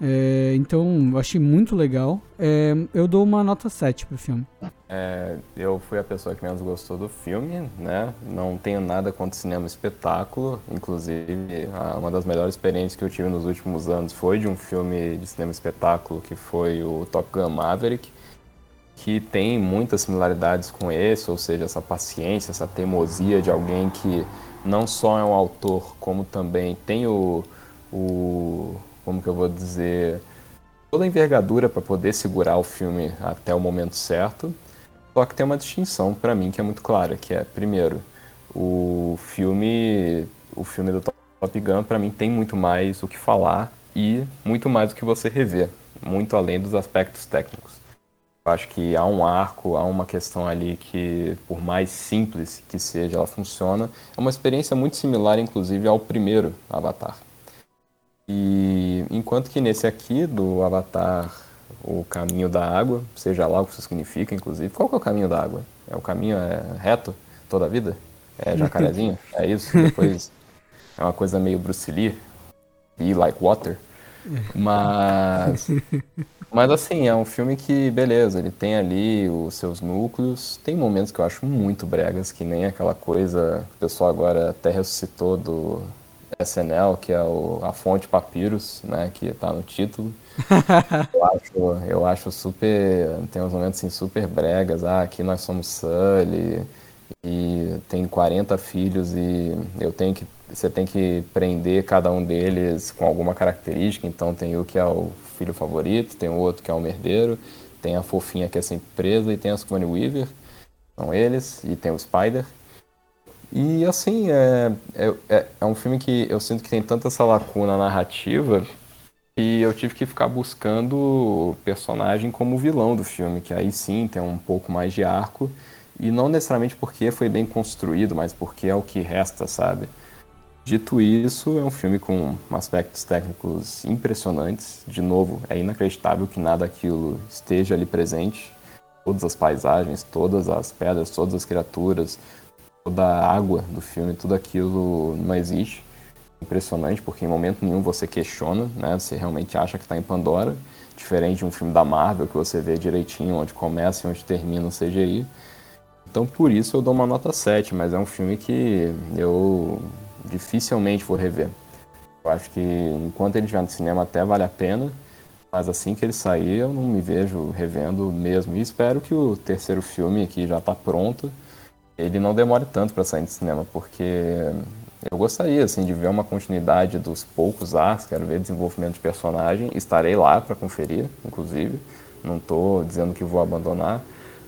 É, então, eu achei muito legal. É, eu dou uma nota 7 pro filme. É, eu fui a pessoa que menos gostou do filme, né? Não tenho nada contra cinema espetáculo. Inclusive, uma das melhores experiências que eu tive nos últimos anos foi de um filme de cinema espetáculo que foi o Top Gun Maverick, que tem muitas similaridades com esse, ou seja, essa paciência, essa teimosia de alguém que não só é um autor, como também tem o, o como que eu vou dizer, toda a envergadura para poder segurar o filme até o momento certo. Só que tem uma distinção para mim que é muito clara, que é primeiro, o filme, o filme do Top Gun para mim tem muito mais o que falar e muito mais o que você rever, muito além dos aspectos técnicos. Eu acho que há um arco, há uma questão ali que, por mais simples que seja, ela funciona. É uma experiência muito similar, inclusive, ao primeiro Avatar. E enquanto que nesse aqui, do Avatar o caminho da água, seja lá o que isso significa, inclusive. Qual que é o caminho da água? É o caminho é reto toda a vida? É jacarezinho? é isso? Depois é uma coisa meio Bruce Lee, be like water. Mas, mas assim, é um filme que, beleza, ele tem ali os seus núcleos. Tem momentos que eu acho muito bregas, que nem aquela coisa que o pessoal agora até ressuscitou do SNL, que é o, a fonte Papyrus, né, que está no título. eu, acho, eu acho super. Tem uns momentos assim, super bregas. Ah, aqui nós somos Sully e tem 40 filhos e eu tenho que você tem que prender cada um deles com alguma característica. Então tem o que é o filho favorito, tem o outro que é o merdeiro, tem a fofinha que é sempre presa e tem a Sigourney Weaver, são eles, e tem o Spider. E assim, é, é, é, é um filme que eu sinto que tem tanta essa lacuna narrativa que eu tive que ficar buscando o personagem como vilão do filme, que aí sim tem um pouco mais de arco, e não necessariamente porque foi bem construído, mas porque é o que resta, sabe? Dito isso, é um filme com aspectos técnicos impressionantes. De novo, é inacreditável que nada daquilo esteja ali presente. Todas as paisagens, todas as pedras, todas as criaturas, toda a água do filme, tudo aquilo não existe. Impressionante, porque em momento nenhum você questiona, né? Você realmente acha que está em Pandora. Diferente de um filme da Marvel, que você vê direitinho onde começa e onde termina o CGI. Então, por isso eu dou uma nota 7, mas é um filme que eu dificilmente vou rever. Eu acho que enquanto ele estiver no cinema até vale a pena, mas assim que ele sair eu não me vejo revendo mesmo. E espero que o terceiro filme, que já está pronto, ele não demore tanto para sair do cinema, porque eu gostaria assim de ver uma continuidade dos poucos arcos, quero ver desenvolvimento de personagem, estarei lá para conferir, inclusive. Não estou dizendo que vou abandonar,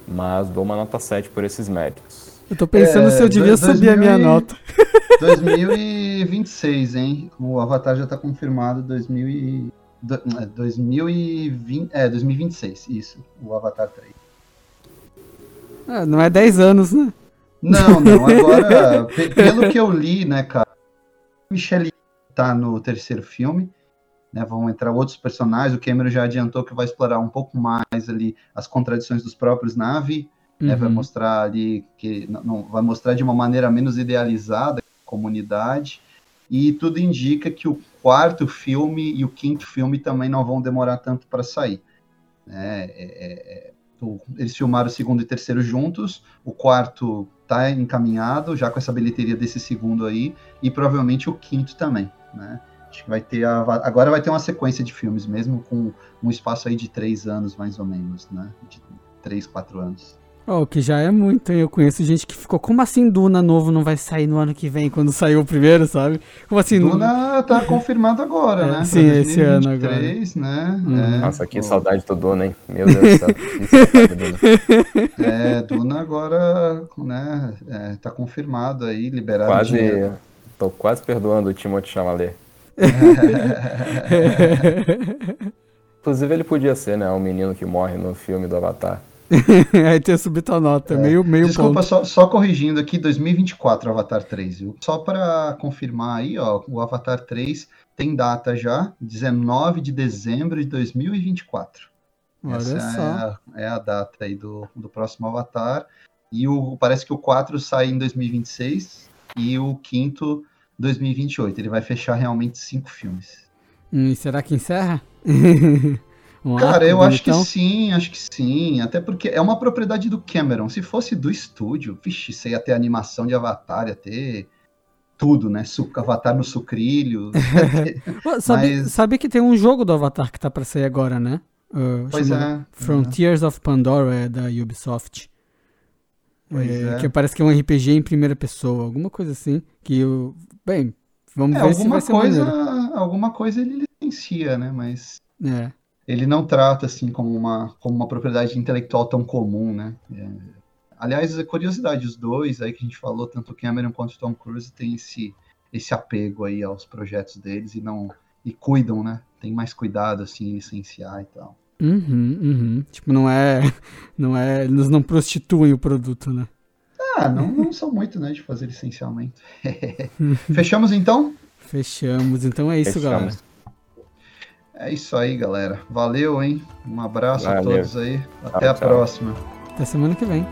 mas dou uma nota 7 por esses méritos. Eu tô pensando é, se eu devia subir a minha nota. 2026, hein? O Avatar já tá confirmado 2000 e, 2020, é, 2026, isso. O Avatar 3. Ah, não é 10 anos, né? Não, não. Agora, pelo que eu li, né, cara? Michelle tá no terceiro filme. Né, vão entrar outros personagens. O Cameron já adiantou que vai explorar um pouco mais ali as contradições dos próprios Navi. Uhum. Né, vai uhum. mostrar ali que não, vai mostrar de uma maneira menos idealizada a comunidade e tudo indica que o quarto filme e o quinto filme também não vão demorar tanto para sair. Né? É, é, o, eles filmaram o segundo e terceiro juntos, o quarto está encaminhado já com essa bilheteria desse segundo aí e provavelmente o quinto também, né? Acho que vai ter a, agora vai ter uma sequência de filmes mesmo com um espaço aí de três anos mais ou menos, né? De três, quatro anos. Oh, que já é muito, hein? Eu conheço gente que ficou, como assim Duna novo não vai sair no ano que vem, quando saiu o primeiro, sabe? Como assim? Duna tá confirmado agora, é, né? Sim, esse ano agora. né? Hum. É, Nossa, que saudade do Duna, hein? Meu Deus do céu. é, Duna agora, né, é, tá confirmado aí, liberado. Quase, tô quase perdoando o Timothée Chalamet. Inclusive ele podia ser, né, o menino que morre no filme do Avatar. Aí tem subido a nota, é. meio, meio Desculpa, só, só, corrigindo aqui, 2024 Avatar 3, viu? Só para confirmar aí, ó, o Avatar 3 tem data já, 19 de dezembro de 2024. Olha Essa só. É a, é a, data aí do, do próximo Avatar. E o, parece que o 4 sai em 2026 e o quinto 2028. Ele vai fechar realmente cinco filmes. Hum, será que encerra? Um Cara, eu acho que sim, acho que sim. Até porque é uma propriedade do Cameron. Se fosse do estúdio, vixe, você ia ter animação de Avatar, ia ter tudo, né? Avatar no sucrilho. sabe, Mas... sabe que tem um jogo do Avatar que tá pra sair agora, né? Uh, pois é. Frontiers é. of Pandora é da Ubisoft. É, é. Que parece que é um RPG em primeira pessoa, alguma coisa assim. Que eu. Bem, vamos é, ver se vai ser coisa, Alguma coisa ele licencia, né? Mas. É ele não trata assim como uma, como uma propriedade intelectual tão comum, né? É, aliás, é curiosidade, os dois aí que a gente falou, tanto o Cameron quanto o Tom Cruise, tem esse, esse apego aí aos projetos deles e não e cuidam, né? Tem mais cuidado assim em licenciar e tal. Uhum, uhum. Tipo, não é, não é, eles não prostituem o produto, né? Ah, não, não são muito, né, de fazer licenciamento. Fechamos então? Fechamos. Então é isso, Fechamos. galera. É isso aí, galera. Valeu, hein? Um abraço Valeu. a todos aí. Até tchau, a tchau. próxima. Até semana que vem.